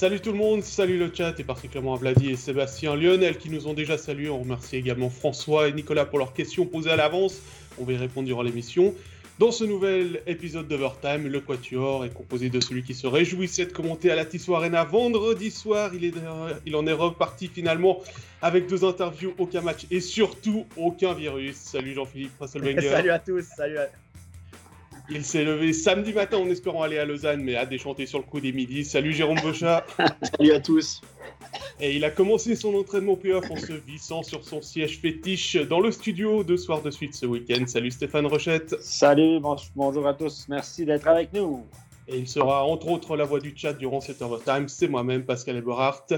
Salut tout le monde, salut le chat et particulièrement à Vladi et Sébastien Lionel qui nous ont déjà salués. On remercie également François et Nicolas pour leurs questions posées à l'avance. On va y répondre durant l'émission. Dans ce nouvel épisode d'Overtime, le Quatuor est composé de celui qui se réjouissait de commenter à la Tissot Arena vendredi soir. Il, est, il en est reparti finalement avec deux interviews, aucun match et surtout aucun virus. Salut Jean-Philippe salut à tous, salut à... Il s'est levé samedi matin en espérant aller à Lausanne, mais a déchanté sur le coup des midis. Salut Jérôme Bochat. salut à tous. Et il a commencé son entraînement playoff en se vissant sur son siège fétiche dans le studio deux soirs de suite ce week-end. Salut Stéphane Rochette. Salut, bonjour à tous. Merci d'être avec nous. Et il sera entre autres la voix du chat durant cet overtime. C'est moi-même, Pascal Eberhardt.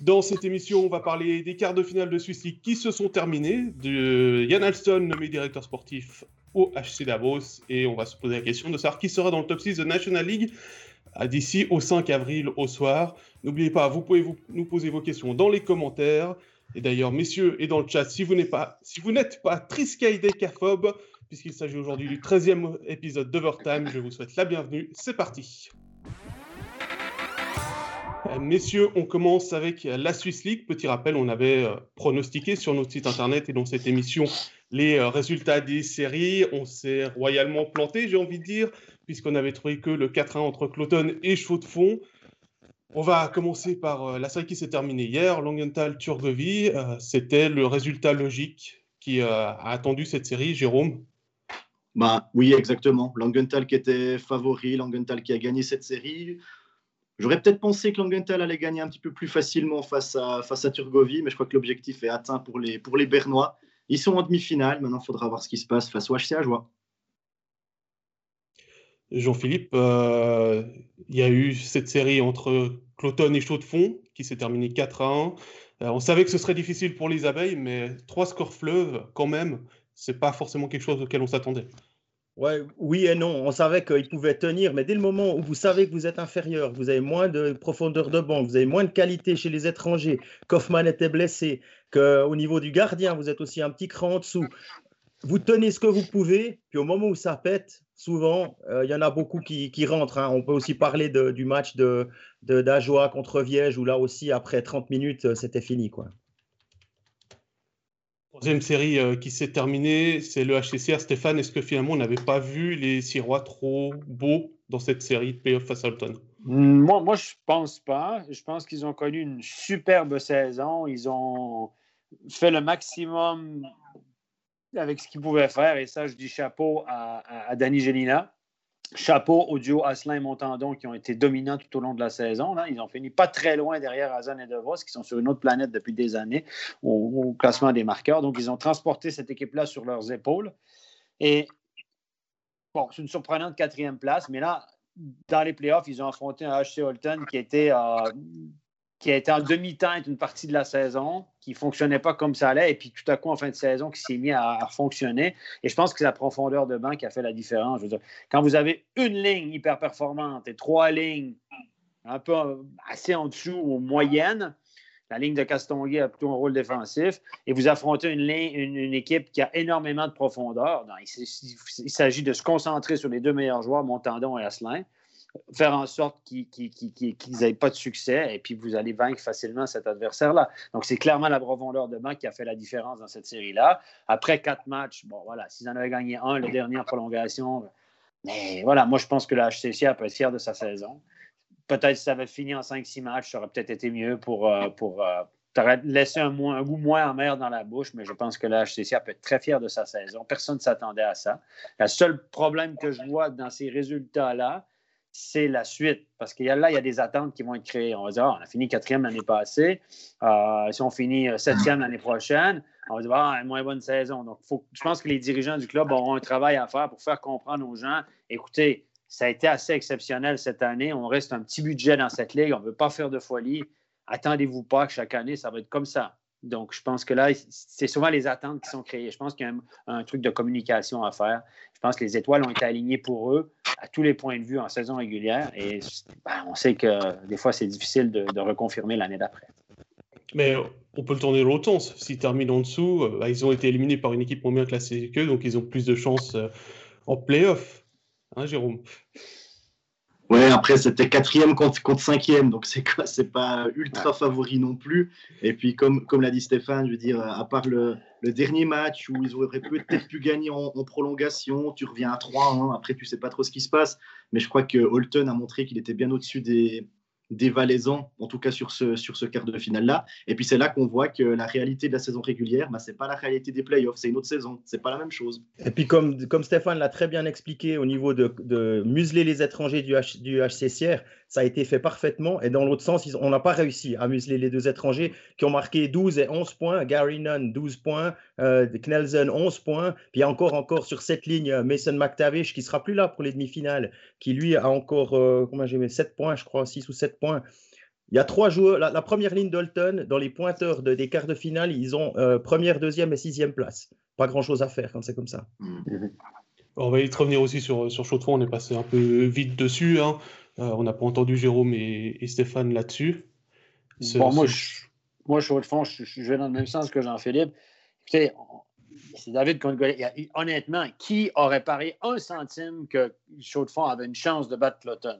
Dans cette émission, on va parler des quarts de finale de Swiss League qui se sont terminés, de Yann Alston, nommé directeur sportif au HC Davos, et on va se poser la question de savoir qui sera dans le top 6 de National League d'ici au 5 avril au soir. N'oubliez pas, vous pouvez vous, nous poser vos questions dans les commentaires. Et d'ailleurs, messieurs, et dans le chat, si vous n'êtes pas, si puisqu'il s'agit aujourd'hui du 13e épisode d'Overtime, je vous souhaite la bienvenue. C'est parti. Euh, messieurs, on commence avec la Swiss League. Petit rappel, on avait euh, pronostiqué sur notre site internet et dans cette émission les euh, résultats des séries. On s'est royalement planté, j'ai envie de dire, puisqu'on avait trouvé que le 4-1 entre Cloton et Chaux de Fond. On va commencer par la série qui s'est terminée hier, Langenthal-Turgovie. C'était le résultat logique qui a attendu cette série, Jérôme? Bah, Oui, exactement. Langenthal qui était favori, Langenthal qui a gagné cette série. J'aurais peut-être pensé que Langenthal allait gagner un petit peu plus facilement face à, face à Turgovie, mais je crois que l'objectif est atteint pour les, pour les Bernois. Ils sont en demi-finale, maintenant il faudra voir ce qui se passe face au HCA Joie. Jean-Philippe, euh, il y a eu cette série entre Cloton et Chaux-de-Fonds qui s'est terminée 4 à 1. Euh, on savait que ce serait difficile pour les abeilles, mais trois scores fleuves, quand même, c'est pas forcément quelque chose auquel on s'attendait. Ouais, oui et non. On savait qu'il pouvait tenir, mais dès le moment où vous savez que vous êtes inférieur, vous avez moins de profondeur de banc, vous avez moins de qualité chez les étrangers, Kaufmann était blessé, qu'au niveau du gardien, vous êtes aussi un petit cran en dessous. Vous tenez ce que vous pouvez, puis au moment où ça pète, souvent, euh, il y en a beaucoup qui, rentrent. Hein. On peut aussi parler du match de, d'Ajoie contre Viège, où là aussi, après 30 minutes, euh, c'était fini. quoi. Troisième série euh, qui s'est terminée, c'est le HCCR. Stéphane, est-ce que finalement on n'avait pas vu les Sirois trop beaux dans cette série de playoff face à Alton? Mm, Moi, moi, je pense pas. Je pense qu'ils ont connu une superbe saison. Ils ont fait le maximum avec ce qu'ils pouvaient faire. Et ça, je dis chapeau à, à, à. Chapeau au duo Asselin et Montandon qui ont été dominants tout au long de la saison. Ils ont fini pas très loin derrière Azan et DeVos qui sont sur une autre planète depuis des années au, classement des marqueurs. Donc, ils ont transporté cette équipe-là sur leurs épaules. Et bon, c'est une surprenante quatrième place, mais là, dans les playoffs, ils ont affronté un HC Holton qui était euh, qui a été en demi-teinte une partie de la saison, qui ne fonctionnait pas comme ça allait, et puis tout à coup, en fin de saison, qui s'est mis à, fonctionner. Et je pense que c'est la profondeur de banc qui a fait la différence. Quand vous avez une ligne hyper performante et trois lignes un peu assez en dessous ou moyenne, la ligne de Castonguay a plutôt un rôle défensif, et vous affrontez une, ligne, une, équipe qui a énormément de profondeur. il, s'agit de se concentrer sur les deux meilleurs joueurs, Montandon et Asselin faire en sorte qu'ils n'aient pas de succès et puis vous allez vaincre facilement cet adversaire-là. Donc, c'est clairement la profondeur de qui a fait la différence dans cette série-là. Après quatre matchs, bon, voilà, s'ils en avaient gagné un, le dernier en prolongation, mais voilà, moi, je pense que la HCC peut être fier de sa saison. Peut-être si ça avait fini en 5-6 matchs, ça aurait peut-être été mieux pour. Euh, pour euh, laissé un, un, goût moins amer dans la bouche, mais je pense que la HCC peut être très fier de sa saison. Personne ne s'attendait à ça. Le seul problème que je vois dans ces résultats-là, c'est la suite. Parce que là, il y a des attentes qui vont être créées. On va dire, ah, on a fini quatrième l'année passée. Euh, si on finit euh, septième l'année prochaine, on va dire, ah, une moins bonne saison. Donc, je pense que les dirigeants du club auront un travail à faire pour faire comprendre aux gens, écoutez, ça a été assez exceptionnel cette année. On reste un petit budget dans cette ligue. On ne veut pas faire de folie. Attendez-vous pas que chaque année, ça va être comme ça. Donc, je pense que là, c'est souvent les attentes qui sont créées. Je pense qu'il y a un, truc de communication à faire. Je pense que les étoiles ont été alignées pour eux à tous les points de vue en saison régulière. Et ben, on sait que des fois, c'est difficile de, reconfirmer l'année d'après. Mais on peut le tourner l'autre sens. S'ils terminent en dessous, euh, ben, ils ont été éliminés par une équipe moins bien classée qu'eux, donc ils ont plus de chances euh, en playoff. Hein, Jérôme? Ouais, après, c'était quatrième contre, contre cinquième, donc c'est c'est pas ultra favori non plus. Et puis, comme, comme l'a dit Stéphane, je veux dire, à part le, le dernier match où ils auraient peut-être pu gagner en, en, prolongation, tu reviens à 3-1, après, tu sais pas trop ce qui se passe. Mais je crois que Holton a montré qu'il était bien au-dessus des, des Valaisans, en tout cas sur ce, sur ce quart de finale-là. Et puis c'est là qu'on voit que la réalité de la saison régulière, bah, ce n'est pas la réalité des playoffs, c'est une autre saison, c'est pas la même chose. Et puis comme, comme Stéphane l'a très bien expliqué au niveau de, museler les étrangers du, H, du HCCR, ça a été fait parfaitement. Et dans l'autre sens, ils, on n'a pas réussi à museler les deux étrangers qui ont marqué 12 et 11 points. Gary Nunn, 12 points. Euh, Knelsen, 11 points. Puis encore, encore sur cette ligne, Mason McTavish qui sera plus là pour les demi-finales, qui lui a encore, euh, comment j'ai mis, 7 points, je crois, 6 ou 7 points. Il y a trois joueurs. La, la première ligne d'Olton, dans les pointeurs de, des quarts de finale, ils ont euh, première, deuxième et sixième place. Pas grand-chose à faire quand c'est comme ça. Mmh. On va y revenir aussi sur, sur Chaud de Fond. On est passé un peu vite dessus. Hein. Euh, on n'a pas entendu Jérôme et, et Stéphane là-dessus. Bon, moi, je, moi, Fond, je, je, vais dans le même sens que Jean-Philippe. Écoutez, c'est David contre. Honnêtement, qui aurait parié un centime que Chaud de Fond avait une chance de battre Cloton?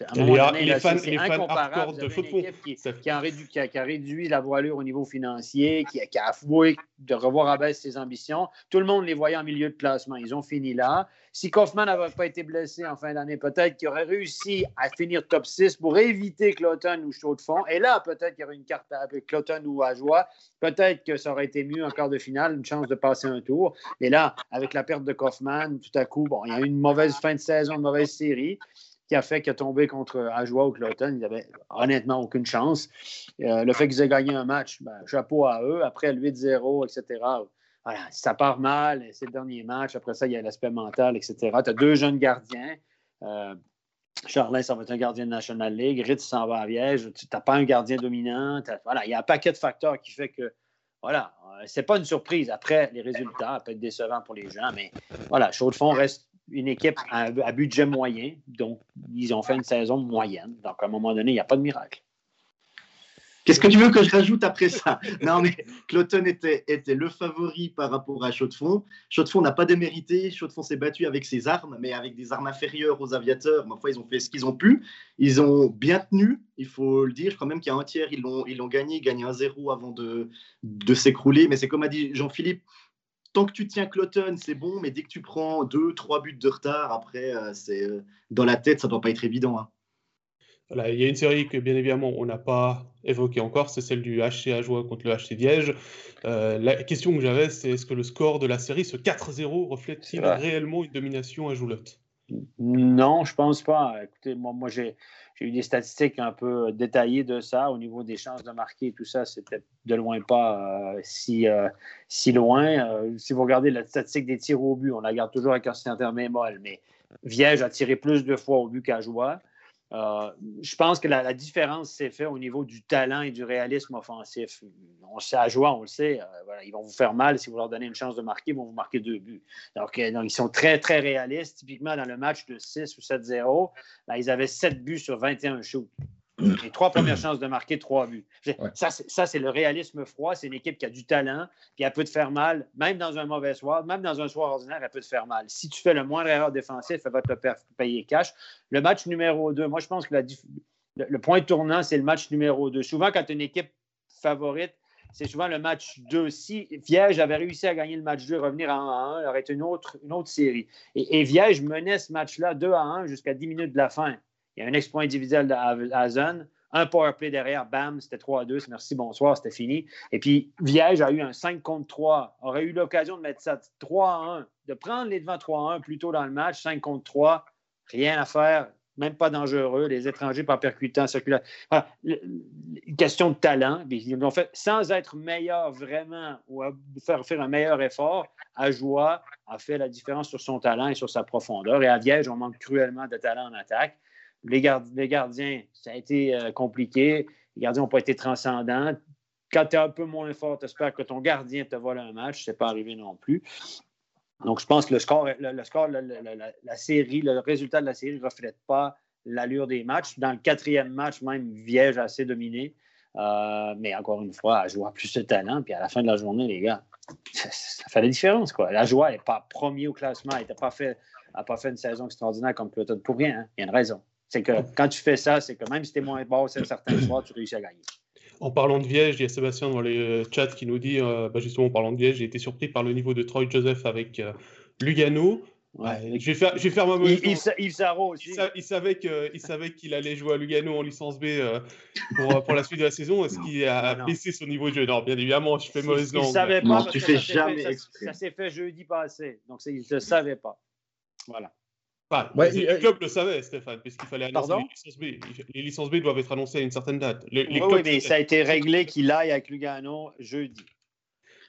À les, donné, les, là, fans, les fans hardcore de football. Qui, qui, a réduit, qui, a, qui, a réduit, la voilure au niveau financier, qui, qui a avoué de revoir à baisse ses ambitions. Tout le monde les voyait en milieu de classement. Ils ont fini là. Si Kaufman n'avait pas été blessé en fin d'année, peut-être qu'il aurait réussi à finir top 6 pour éviter Cloton ou Chaud de fond. Et là, peut-être qu'il y aurait une carte avec Cloton ou Ajoie. Peut-être que ça aurait été mieux en quart de finale, une chance de passer un tour. Et là, avec la perte de Kaufman, tout à coup, bon, il y a eu une mauvaise fin de saison, une mauvaise série qui a fait qu'il a tombé contre Ajoie ou Cloton. Il n'avait honnêtement aucune chance. Euh, le fait qu'ils aient gagné un match, ben, chapeau à eux. Après le 8-0, etc. Voilà, ça part mal, c'est le dernier match. Après ça, il y a l'aspect mental, etc. Tu as deux jeunes gardiens. Euh, Charlin, ça va être un gardien de National League. Ritz s'en va à Viège. Tu n'as pas un gardien dominant. Voilà, il y a un paquet de facteurs qui fait que, voilà, euh, c'est pas une surprise. Après, les résultats peuvent être décevants pour les gens, mais voilà, Chaud de fond reste une équipe à, à, budget moyen, donc ils ont fait une saison moyenne. Donc, à un moment donné, il n'y a pas de miracle. Qu'est-ce que tu veux que je rajoute après ça? Non, mais Cloton était, était, le favori par rapport à Chaux-de-Fonds. Chaux-de-Fonds n'a pas démérité. Chaux-de-Fonds s'est battu avec ses armes, mais avec des armes inférieures aux aviateurs. Ma foi, ils ont fait ce qu'ils ont pu. Ils ont bien tenu, il faut le dire. Je crois même qu'il y a un tiers, ils l'ont ils gagné, gagné un zéro avant de, de s'écrouler. Mais c'est comme a dit Jean-Philippe, tant que tu tiens Cloton, c'est bon, mais dès que tu prends deux, trois buts de retard, après, euh, c'est euh, dans la tête, ça ne doit pas être évident. Hein. Voilà, il y a une série que, bien évidemment, on n'a pas évoquée encore, c'est celle du HC Ajoie contre le HC Viège. Euh, la question que j'avais, c'est est-ce que le score de la série, ce 4-0, reflète-t-il réellement une domination à Joulotte? Non, je pense pas. Écoutez, moi, moi j'ai j'ai eu des statistiques un peu détaillées de ça au niveau des chances de marquer tout ça. C'était de loin pas euh, si, euh, si loin. Euh, si vous regardez la statistique des tirs au but, on la garde toujours avec un certain bémol, mais Viège a tiré plus de fois au but qu'à. Euh, je pense que la, différence s'est faite au niveau du talent et du réalisme offensif. On sait à jouer, on le sait. Euh, voilà, ils vont vous faire mal si vous leur donnez une chance de marquer, ils vont vous marquer deux buts. Donc, donc ils sont très, très réalistes. Typiquement, dans le match de 6 ou 7-0, ben, ils avaient 7 buts sur 21 shoots. Les trois premières chances de marquer trois buts. Ouais. Ça, c'est le réalisme froid. C'est une équipe qui a du talent, puis elle peut te faire mal, même dans un mauvais soir, même dans un soir ordinaire, elle peut te faire mal. Si tu fais le moindre erreur défensive, elle va te payer cash. Le match numéro 2, moi, je pense que la, le, le, point tournant, c'est le match numéro 2. Souvent, quand tu as une équipe favorite, c'est souvent le match 2. Si Viège avait réussi à gagner le match 2 et revenir à 1 à 1, il aurait été une autre, une autre série. Et, et Viège menait ce match-là 2 à 1 jusqu'à 10 minutes de la fin. Il y a un exploit individuel à Zone, un power play derrière, bam, c'était 3 à 2, merci, bonsoir, c'était fini. Et puis, Viège a eu un 5 contre 3, aurait eu l'occasion de mettre ça 3 à 1, de prendre les devants 3 à 1 plus tôt dans le match, 5 contre 3, rien à faire, même pas dangereux, les étrangers pas percutants, circulaires. Voilà. question de talent, ils l'ont fait sans être meilleur vraiment ou faire, faire un meilleur effort. Ajoie a fait la différence sur son talent et sur sa profondeur. Et à Viège, on manque cruellement de talent en attaque. Les, gard les, gardiens, ça a été euh, compliqué. Les gardiens n'ont pas été transcendants. Quand tu es un peu moins fort, tu espères que ton gardien te vole un match. Ce n'est pas arrivé non plus. Donc, je pense que le score, le, score la, série, le résultat de la série ne reflète pas l'allure des matchs. Dans le quatrième match, même, Viège a assez dominé. Euh, mais encore une fois, à plus de talent. Puis à la fin de la journée, les gars, ça, fait la différence. La joie n'est pas premier au classement. Elle n'a pas, fait, pas fait une saison extraordinaire comme Cloton pour rien. Hein. Il y a une raison. C'est que quand tu fais ça, c'est que même si tu es moins bon c'est certains soirs, tu réussis à gagner. En parlant de Viège, il y a Sébastien dans les chats qui nous dit, bah, justement en parlant de Viège, j'ai été surpris par le niveau de Troy Joseph avec Lugano. Ouais, je, vais faire, je vais faire ma Yves, Yves, aussi. Il, savait qu'il allait jouer à Lugano en licence B euh, pour, pour, la suite de la saison. Est-ce qu'il a baissé son niveau de jeu Non, bien évidemment, je fais mauvaise langue. Il ne savait pas. tu fais jamais Ça, s'est fait jeudi passé. Donc, il ne savait pas. Voilà. Bah, ouais, les, clubs le savaient, Stéphane, puisqu'il fallait annoncer les licences B. Les licences B doivent être annoncées à une certaine date. Les, oui, oui, mais ça a été réglé qu'il aille avec Lugano jeudi.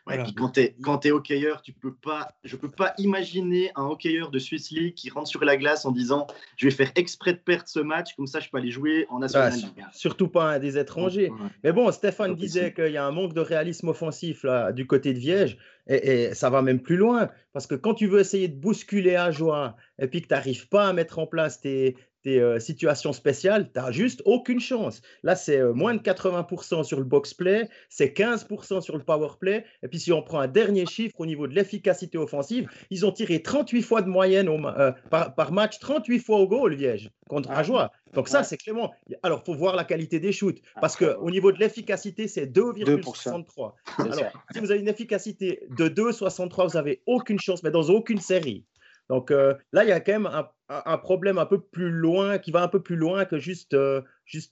Ouais, quand tu es, quand es hockeyeur, tu peux pas, je ne peux pas imaginer un hockeyeur de Swiss League qui rentre sur la glace en disant Je vais faire exprès de perdre ce match, comme ça je peux aller jouer en National League. surtout pas un des étrangers. Mais bon, Stéphane disait qu'il y a un manque de réalisme offensif là, du côté de Viège, et, et, ça va même plus loin, parce que quand tu veux essayer de bousculer à joie et puis que tu n'arrives pas à mettre en place tes, tes euh, situations spéciales, tu n'as juste aucune chance. Là, c'est euh, moins de 80% sur le box play, c'est 15% sur le power play. Et puis, si on prend un dernier chiffre au niveau de l'efficacité offensive, ils ont tiré 38 fois de moyenne euh, par, match, 38 fois au goal, Liège, contre ah, Ajoie. Donc, ça, c'est clairement. Alors, il faut voir la qualité des shoots, parce qu'au niveau de l'efficacité, c'est 2,63. Alors, si vous avez une efficacité de 2,63, vous n'avez aucune chance, mais dans aucune série. Donc euh, là, il y a quand même un, problème un peu plus loin, qui va un peu plus loin que juste, euh,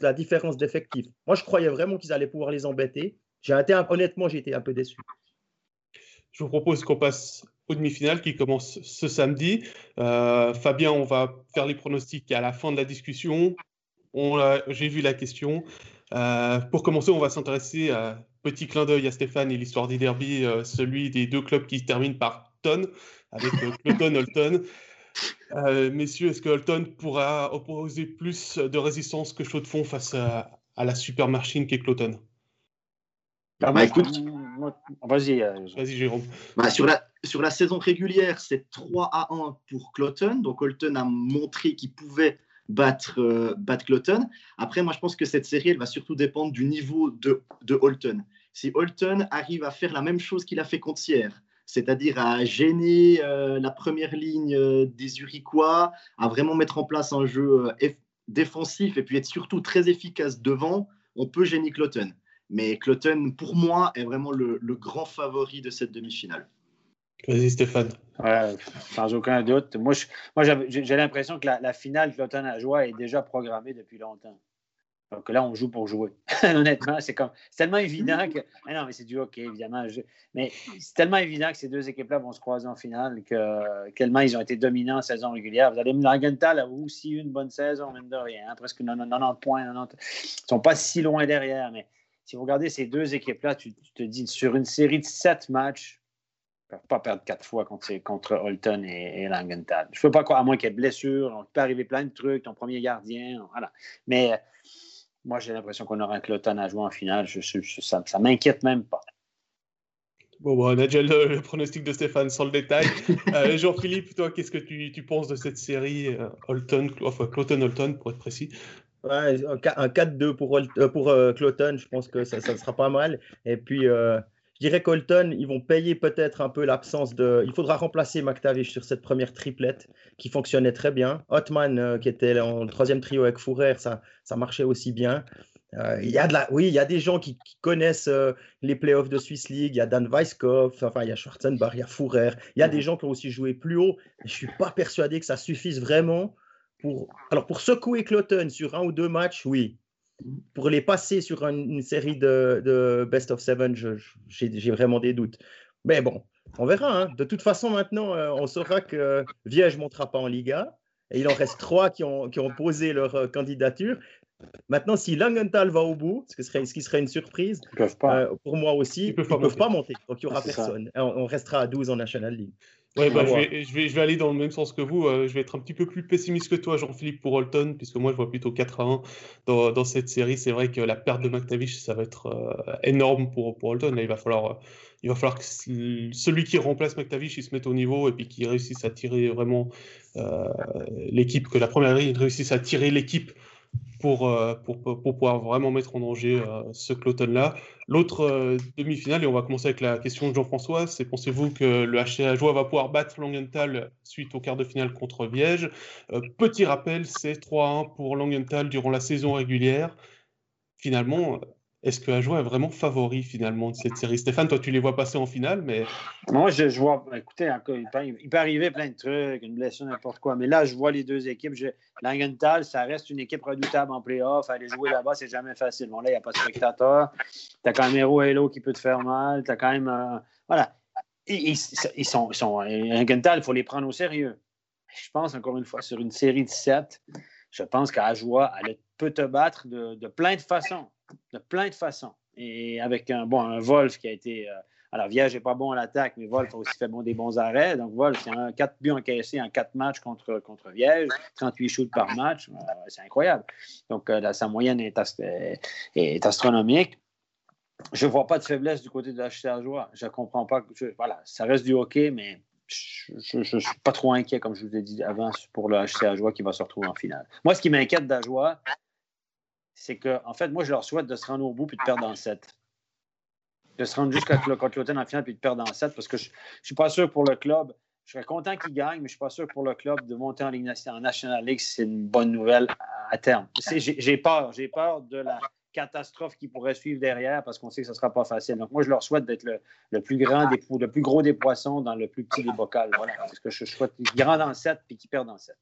la différence d'effectifs. Moi, je croyais vraiment qu'ils allaient pouvoir les embêter. J'ai été, honnêtement, j'ai été un peu déçu. Je vous propose qu'on passe aux demi-finales qui commencent ce samedi. Euh, Fabien, on va faire les pronostics à la fin de la discussion. J'ai vu la question. pour commencer, on va s'intéresser à petit clin d'œil à Stéphane et l'histoire des derby, celui des deux clubs qui terminent par tonne avec euh, Cloton Holton. Euh, messieurs, est-ce que Holton pourra opposer plus de résistance que Chaud de Fond face à, la super machine qu'est Cloton bah, bah, écoute, vas-y, euh, vas-y Jérôme. Bah, sur, la, sur la saison régulière, c'est 3 à 1 pour Cloton. Donc Holton a montré qu'il pouvait battre, battre Cloton. Après, moi, je pense que cette série, elle va surtout dépendre du niveau de, de Holton. Si Holton arrive à faire la même chose qu'il a fait contre Sierre, c'est-à-dire à gêner euh, la première ligne euh, des Uriquois, à vraiment mettre en place un jeu euh, défensif et puis être surtout très efficace devant, on peut gêner Cloton. Mais Cloton, pour moi, est vraiment le, grand favori de cette demi-finale. Vas-y, Stéphane. sans aucun doute. Moi, j'ai l'impression que la, la finale Cloton à joie est déjà programmée depuis longtemps. Donc là, on joue pour jouer. Honnêtement, c'est tellement évident que. Non, mais c'est du hockey, évidemment. Mais c'est tellement évident que ces deux équipes-là vont se croiser en finale que tellement ils ont été dominants en saison régulière. Vous allez me Langenthal a aussi eu une bonne saison, même de rien. Hein, presque 90 points. Ils ne sont pas si loin derrière. Mais si vous regardez ces deux équipes-là, tu, te dis sur une série de sept matchs, ne peuvent pas perdre quatre fois contre, contre Holton et, Langenthal. Je ne peux pas croire, à moins qu'il y ait blessure, il peut arriver plein de trucs, ton premier gardien, voilà. Mais moi, j'ai l'impression qu'on aura un Cloton à jouer en finale. Je, ça ne m'inquiète même pas. Bon, on a déjà le, pronostic de Stéphane sans le détail. Euh, Jean-Philippe, toi, qu'est-ce que tu, penses de cette série euh, Holton, enfin Cloton-Holton, pour être précis? Ouais, Un 4-2 pour, euh, pour Cloton, je pense que ça, ça, sera pas mal. Et puis, je dirais qu'Holton, ils vont payer peut-être un peu l'absence de. Il faudra remplacer McTavish sur cette première triplette qui fonctionnait très bien. Hotman, euh, qui était en troisième trio avec Fourer, ça, ça marchait aussi bien. Euh, y a de la... Oui, il y a des gens qui, connaissent euh, les playoffs de Swiss League. Il y a Dan Weisskopf, enfin, il y a Schwarzenbach, il y a Fourer. Il y a des gens qui ont aussi joué plus haut. Je ne suis pas persuadé que ça suffise vraiment pour. Alors, pour secouer Cloton sur un ou deux matchs, oui pour les passer sur une, série de, Best of Seven, j'ai vraiment des doutes. Mais bon, on verra. Hein. De toute façon, maintenant, euh, on saura que Viège ne montera pas en Liga. Et il en reste trois qui ont, qui ont posé leur euh, candidature. Maintenant, si Langenthal va au bout, ce, serait, ce qui serait une surprise, euh, pour moi aussi, ils ne peuvent, pas monter. Donc, il n'y aura personne. On, on, restera à 12 en National League. Ouais, bah, je, vais, je, vais, je, vais, aller dans le même sens que vous. Euh, je vais être un petit peu plus pessimiste que toi, Jean-Philippe, pour Holton, puisque moi, je vois plutôt 4 à 1 dans, dans cette série. C'est vrai que la perte de McTavish, ça va être euh, énorme pour, pour Holton. Là, il va falloir, euh, il va falloir que celui qui remplace McTavish, il se mette au niveau et puis qu'il réussisse à tirer vraiment l'équipe, que la première ligne réussisse à tirer l'équipe pour, euh, pour, pour, pouvoir vraiment mettre en danger euh, ce Cloton-là. L'autre euh, demi-finale, et on va commencer avec la question de Jean-François, c'est pensez-vous que le HCA Joie va pouvoir battre Langenthal suite au quart de finale contre Viège? Petit rappel, c'est 3-1 pour Langenthal durant la saison régulière. Finalement, est-ce que Ajoie est vraiment favori finalement de cette série? Stéphane, toi tu les vois passer en finale, mais. Moi je, vois, écoutez, il peut, arriver plein de trucs, une blessure, n'importe quoi, mais là je vois les deux équipes. Langenthal, ça reste une équipe redoutable en playoff. Aller jouer là-bas, c'est jamais facile. Bon, là, il n'y a pas de spectateur. Tu as quand même Hero Halo qui peut te faire mal. Tu as quand même. Euh, voilà. Ils, sont. Ils sont Langenthal, il faut les prendre au sérieux. Je pense, encore une fois, sur une série de 7, je pense qu'Ajoie, elle peut te battre de plein de façons de plein de façons. Et avec un, bon, un Wolf qui a été. Euh, alors, Viège n'est pas bon à l'attaque, mais Wolf a aussi fait bon, des bons arrêts. Donc, Wolf, c'est un 4 buts encaissés en 4 matchs contre, contre Viège, 38 shoots par match. Euh, c'est incroyable. Donc, euh, sa moyenne est, astronomique. Je ne vois pas de faiblesse du côté de la Joie. Je ne comprends pas. voilà, ça reste du hockey, mais je ne suis pas trop inquiet, comme je vous ai dit avant, pour le HCA Joie qui va se retrouver en finale. Moi, ce qui m'inquiète d'Ajoie, c'est que, en fait, moi, je leur souhaite de se rendre au bout puis de perdre en 7. De se rendre jusqu'à contre l'Automne en finale puis de perdre en 7 parce que je ne suis pas sûr pour le club. Je serais content qu'ils gagnent, mais je ne suis pas sûr pour le club de monter en, Ligue, en National League, c'est une bonne nouvelle à terme. J'ai peur. J'ai peur de la catastrophe qui pourrait suivre derrière parce qu'on sait que ce ne sera pas facile. Donc, moi, je leur souhaite d'être le, plus grand des, le plus gros des poissons dans le plus petit des bocals. Voilà. Parce que je souhaite qu'ils grandent en 7 puis qu'ils perdent en 7.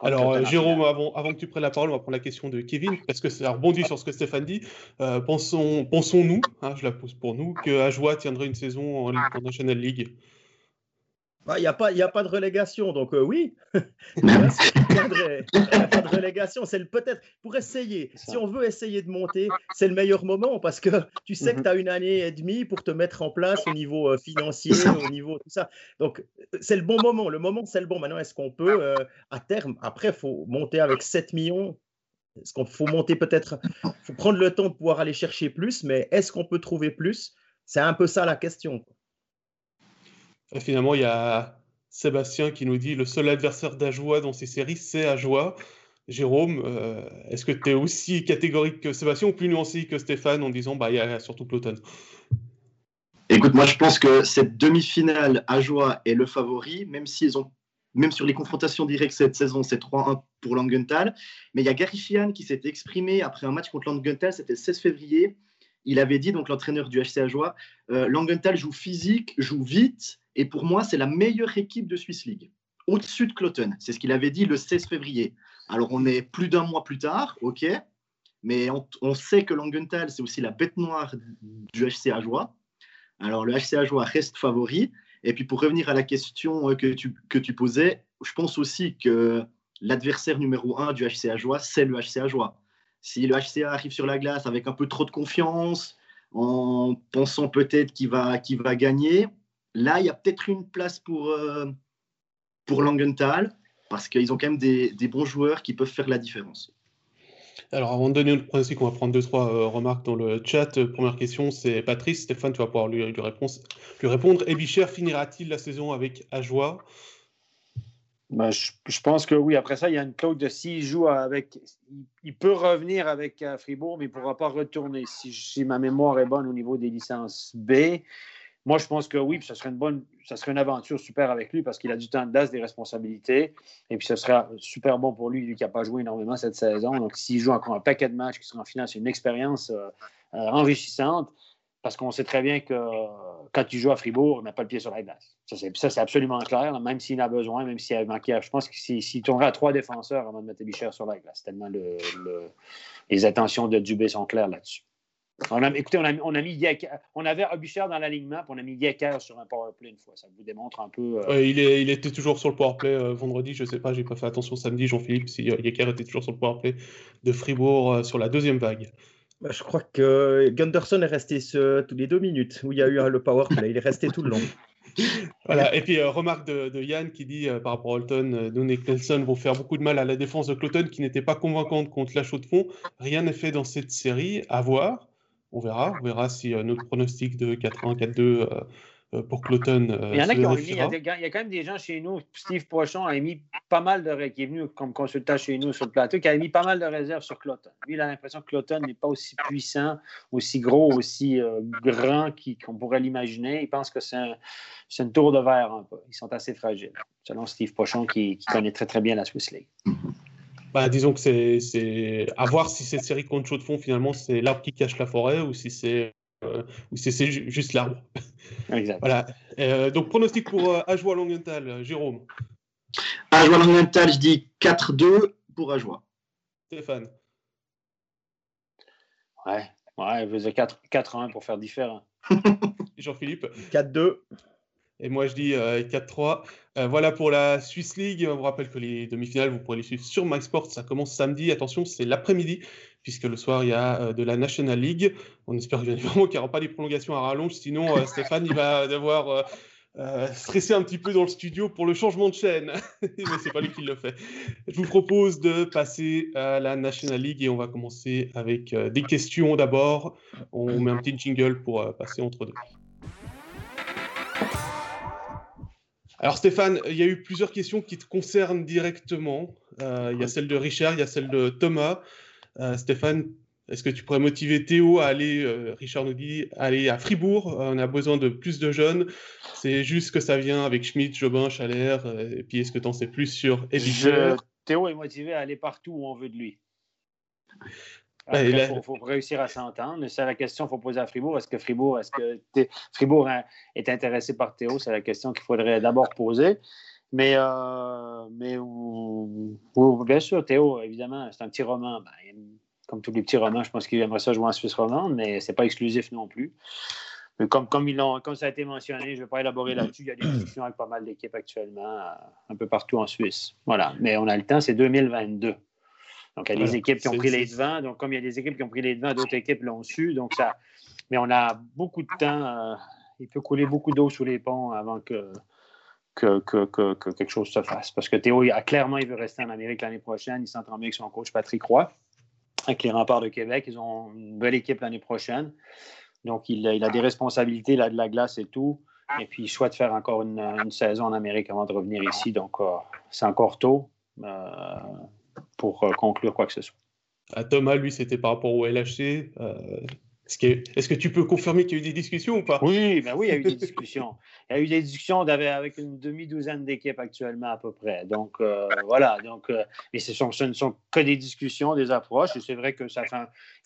Alors, Jérôme, avant, avant, que tu prennes la parole, on va prendre la question de Kevin, parce que ça rebondit sur ce que Stéphane dit. Euh, pensons, pensons-nous, hein, je la pose pour nous, que Ajoie tiendrait une saison en, en National League? Il bah, n'y a, pas, a pas de relégation, donc euh, oui. Il n'y a pas de relégation. C'est peut-être pour essayer. Si on veut essayer de monter, c'est le meilleur moment parce que tu sais que mhm. tu as une année et demie pour te mettre en place au niveau euh, financier, au niveau tout ça. Donc, c'est le bon moment. Le moment, c'est le bon. Maintenant, est-ce qu'on peut, euh, à terme, après, il faut monter avec 7 millions? Est-ce qu'il faut monter peut-être Il faut prendre le temps de pouvoir aller chercher plus, mais est-ce qu'on peut trouver plus? C'est un peu ça la question. Finalement, il y a Sébastien qui nous dit le seul adversaire d'Ajoie dans ces séries, c'est Ajoie. Jérôme, euh, est-ce que tu es aussi catégorique que Sébastien ou plus nuancé que Stéphane en disant bah, il y a surtout Cloton Écoute, moi je pense que cette demi-finale Ajoie est le favori, même s'ils ont même sur les confrontations directes cette saison, c'est 3-1 pour Langenthal. Mais il y a Gary Fian qui s'est exprimé après un match contre Langenthal, c'était le 16 février. Il avait dit, donc l'entraîneur du HC Ajoie, euh, Langenthal joue physique, joue vite, et pour moi, c'est la meilleure équipe de Swiss League, au-dessus de Cloton. C'est ce qu'il avait dit le 16 février. Alors, on est plus d'un mois plus tard, OK, mais on, sait que Langenthal, c'est aussi la bête noire du HC Ajoie. Alors, le HC Ajoie reste favori. Et puis, pour revenir à la question euh, que tu, que tu posais, je pense aussi que l'adversaire numéro un du HC Ajoie, c'est le HC Ajoie. Si le HCA arrive sur la glace avec un peu trop de confiance, en pensant peut-être qu'il va, qu'il va gagner, Là, il y a peut-être une place pour, euh, pour Langenthal, parce qu'ils ont quand même des, bons joueurs qui peuvent faire la différence. Alors, avant de donner notre pronostic, on va prendre deux, trois euh, remarques dans le chat. Euh, première question, c'est Patrice. Stéphane, tu vas pouvoir lui, lui, lui répondre. Ebicher finira-t-il la saison avec Ajoie? Ben, je, pense que oui. Après ça, il y a une clause de s'il joue avec. Il, peut revenir avec Fribourg, mais il ne pourra pas retourner. Si, si, ma mémoire est bonne au niveau des licences B, moi, je pense que oui, puis ça serait une bonne, ça serait une aventure super avec lui parce qu'il a du temps d'as, des responsabilités. Et puis, ce serait super bon pour lui, lui qui n'a pas joué énormément cette saison. Donc, s'il joue encore un paquet de matchs qui sera en finale, c'est une expérience euh, euh, enrichissante parce qu'on sait très bien que quand il joue à Fribourg, il n'a pas le pied sur la glace. Ça, c'est absolument clair, même s'il a besoin, même s'il a manqué. Je pense qu'il si, tournerait à trois défenseurs avant de mettre Bichère sur la glace, tellement les attentions de Dubé sont claires là-dessus. On a, écoutez, on, a, on, a mis on avait Abuchard dans l'alignement, puis on a mis Yecker sur un powerplay une fois. Ça vous démontre un peu. Euh, il, est, il, était toujours sur le powerplay euh, vendredi, je ne sais pas, j'ai pas fait attention samedi, Jean-Philippe, si euh, était toujours sur le powerplay de Fribourg sur la deuxième vague. Bah, je crois que Gunderson est resté tous les deux minutes où il y a eu le powerplay. Il est resté tout le long. voilà, et puis remarque de, Yann qui dit par rapport à Holton, Doon et Nelson vont faire beaucoup de mal à la défense de Cloton qui n'était pas convaincante contre la chaux de fond. Rien n'est fait dans cette série, à voir on verra. On verra si euh, notre pronostic de 4-1, 4-2 euh, pour Cloton. il y en a qui ont mis, il y, a il y, a quand même des gens chez nous, Steve Pochon a mis pas mal de qui est venu comme consultant chez nous sur le plateau, qui a mis pas mal de réserves sur Cloton. Lui, il a l'impression que Cloton n'est pas aussi puissant, aussi gros, aussi grand qu'on pourrait l'imaginer. Il pense que c'est un, une tour de verre un peu. Ils sont assez fragiles, selon Steve Pochon, qui, qui connaît très très bien la Swiss League. Bah, disons que c'est à voir si cette série contre chaud de fond, finalement, c'est l'arbre qui cache la forêt ou si c'est euh, ou si c'est juste l'arbre. Exact. voilà. Euh, donc, pronostic pour euh, Ajoie Langenthal, Jérôme. Ajoie Langenthal, je dis 4-2 pour Ajoie. Stéphane. Ouais, ouais, je faisais 4-1 pour faire différent. Jean-Philippe 4-2. Et moi, je dis 4-3. Euh, voilà pour la Swiss League. On vous rappelle que les demi-finales, vous pourrez les suivre sur MySports. Ça commence samedi. Attention, c'est l'après-midi, puisque le soir, il y a euh, de la National League. On espère bien évidemment qu'il n'y aura pas des prolongations à rallonge. Sinon, euh, Stéphane, il va devoir stresser un petit peu dans le studio pour le changement de chaîne. Mais c'est pas lui qui le fait. Je vous propose de passer à la National League et on va commencer avec des questions d'abord. On met un petit jingle pour passer entre deux. Alors Stéphane, il y a eu plusieurs questions qui te concernent directement. Euh, il y a celle de Richard, il y a celle de Thomas. Euh, Stéphane, est-ce que tu pourrais motiver Théo à aller, euh, Richard nous dit, aller à Fribourg? On a besoin de plus de jeunes. C'est juste que ça vient avec Schmidt, Jobin, Chalère. et puis est-ce que tu en sais plus sur Théo est motivé à aller partout où on veut de lui. Il faut, réussir à s'entendre. C'est la question qu'il faut poser à Fribourg. Est-ce que Fribourg, est-ce que Fribourg est intéressé par Théo? C'est la question qu'il faudrait d'abord poser. Mais, euh, mais bien sûr, Théo, évidemment, c'est un petit roman. Ben, comme tous les petits romans, je pense qu'il aimerait ça jouer en Suisse romande, mais ce n'est pas exclusif non plus. Mais comme, comme, ils comme ça a été mentionné, je ne vais pas élaborer là-dessus. Il y a des discussions avec pas mal d'équipes actuellement, euh, un peu partout en Suisse. Voilà. Mais on a le temps, c'est 2022. Donc, il y a des équipes qui ont pris les devants. Donc, comme il y a des équipes qui ont pris les devants, d'autres équipes l'ont su. Donc, ça. Mais on a beaucoup de temps. Euh, il peut couler beaucoup d'eau sous les ponts avant que, que, que, quelque chose se fasse. Parce que Théo, a, clairement, il veut rester en Amérique l'année prochaine. Il s'entend bien avec son coach Patrick Roy, avec les remparts de Québec. Ils ont une belle équipe l'année prochaine. Donc, il, il, a des responsabilités, là, de la glace et tout. Et puis, il souhaite faire encore une, saison en Amérique avant de revenir ici. Donc, euh, c'est encore tôt. Euh, pour euh, conclure quoi que ce soit. À Thomas, lui, c'était par rapport au LHC. Euh, est-ce que, tu peux confirmer qu'il y a eu des discussions ou pas Oui, ben oui, il y a eu des discussions. Il y a eu des discussions avec une demi-douzaine d'équipes actuellement à peu près. Donc euh, voilà, donc, et ce, sont, ce ne sont que des discussions, des approches. Et c'est vrai que ça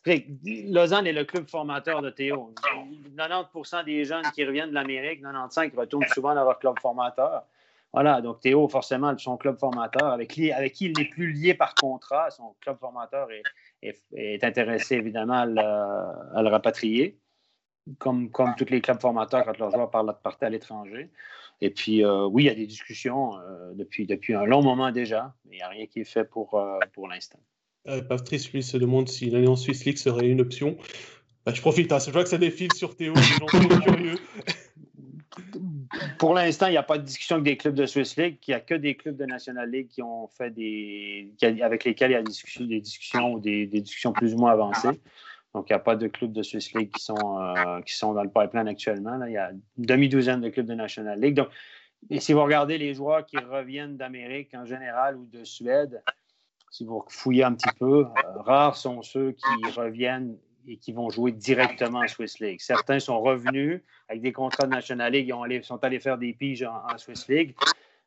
fait. Lausanne est le club formateur de Théo. 90 des jeunes qui reviennent de l'Amérique, 95 retournent souvent dans leur club formateur. Voilà, donc Théo, forcément, son club formateur, avec, qui, il n'est plus lié par contrat, son club formateur est, intéressé évidemment à le, rapatrier, comme, comme tous les clubs formateurs quand leurs joueurs partent à l'étranger. Et puis, euh, oui, il y a des discussions euh, depuis, depuis un long moment déjà, mais il n'y a rien qui est fait pour, euh, pour l'instant. Patrice, lui, se demande si l'Alliance Suisse League serait une option. Bah, je profite, hein, je vois que ça défile sur Théo, les gens sont curieux pour l'instant, il n'y a pas de discussion avec des clubs de Swiss League. Il n'y a que des clubs de National League qui ont fait des. avec lesquels il y a des discussions, ou des, discussions plus ou moins avancées. Donc, il n'y a pas de clubs de Swiss League qui sont, euh, qui sont dans le pipeline actuellement. Il y a une demi-douzaine de clubs de National League. Donc, si vous regardez les joueurs qui reviennent d'Amérique en général ou de Suède, si vous fouillez un petit peu, euh, rares sont ceux qui reviennent et qui vont jouer directement en Swiss League. Certains sont revenus avec des contrats de National League, ils sont allés faire des piges en, Swiss League.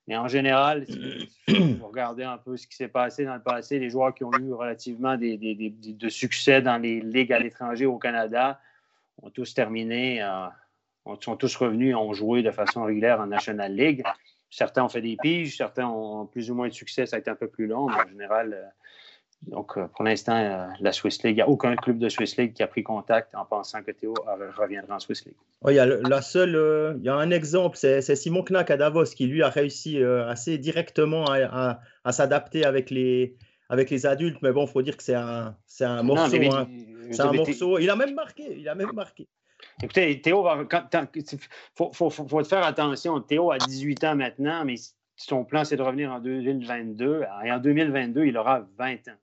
Mais en général, si vous regardez un peu ce qui s'est passé dans le passé, les joueurs qui ont eu relativement de succès dans les ligues à l'étranger au Canada ont tous terminé, euh, sont tous revenus et ont joué de façon régulière en National League. Certains ont fait des piges, certains ont plus ou moins de succès, ça a été un peu plus long, mais en général, euh, donc, euh, pour l'instant, euh, la Swiss League, il n'y a aucun club de Swiss League qui a pris contact en pensant que Théo reviendra en Swiss League. il y a la seule, euh, il y a un exemple, c'est Simon Knack à Davos qui lui a réussi assez directement à, s'adapter avec les, avec les adultes, mais bon, il faut dire que c'est un, un morceau. Hein. c'est un morceau. Il a même marqué. Il a même marqué. Écoutez, Théo, il faut, faut, faut, faire attention. Théo a 18 ans maintenant, mais son plan, c'est de revenir en 2022. Et en 2022, il aura 20 ans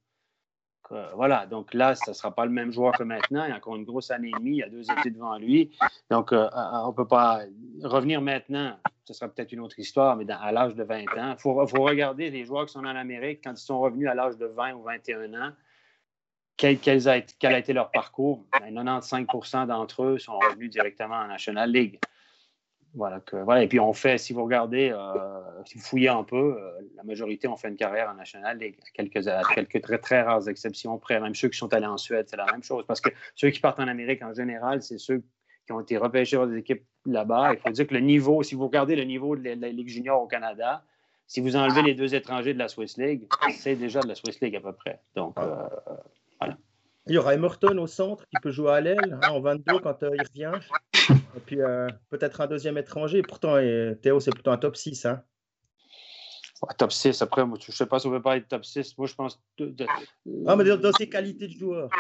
euh, voilà, donc là, ce ne sera pas le même joueur que maintenant. Il y a encore une grosse année et demie, il y a deux étés devant lui. Donc, euh, on ne peut pas revenir maintenant. Ce sera peut-être une autre histoire, mais à l'âge de 20 ans. Il faut, regarder les joueurs qui sont en Amérique quand ils sont revenus à l'âge de 20 ou 21 ans. Quel, a, quel a, été leur parcours? 95% ben, d'entre eux sont revenus directement en National League. Voilà, que, voilà. Et puis on fait, si vous regardez, euh, si vous fouillez un peu, euh, la majorité ont fait une carrière en National League. Quelques, quelques très, très rares exceptions près. Même ceux qui sont allés en Suède, c'est la même chose. Parce que ceux qui partent en Amérique en général, c'est ceux qui ont été repêchés par des équipes là-bas. Il faut dire que le niveau, si vous regardez le niveau de la, Ligue junior au Canada, si vous enlevez les deux étrangers de la Swiss League, c'est déjà de la Swiss League à peu près. Donc, euh, voilà. Il y aura Emerton au centre qui peut jouer à l'aile hein, en 22 quand il revient. Et puis euh, peut-être un deuxième étranger. Pourtant, Théo, c'est plutôt un top 6. Hein. top 6, après, je ne sais pas si on veut parler de top 6. Moi, je pense. Ah, mais dans, ses qualités de joueur.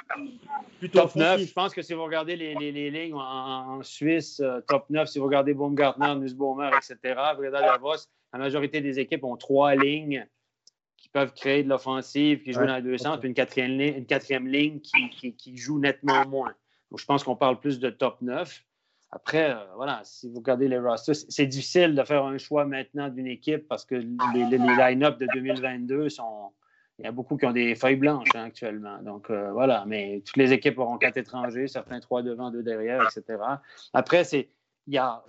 Plutôt top 9, je pense que si vous regardez les, les, lignes en, Suisse, euh, top 9, si vous regardez Baumgartner, Nussbaumer, etc., regardez Davos, la majorité des équipes ont trois lignes peuvent créer de l'offensive, qui jouent dans les deux sens, puis une quatrième, une quatrième ligne qui, qui, qui joue nettement moins. Donc, je pense qu'on parle plus de top 9. Après, euh, voilà, si vous regardez les rosters, c'est difficile de faire un choix maintenant d'une équipe parce que les, les, line-up de 2022 sont. Il y a beaucoup qui ont des feuilles blanches hein, actuellement. Donc, euh, voilà. Mais toutes les équipes auront quatre étrangers, certains trois devant, deux derrière, etc. Après, c'est. Il y a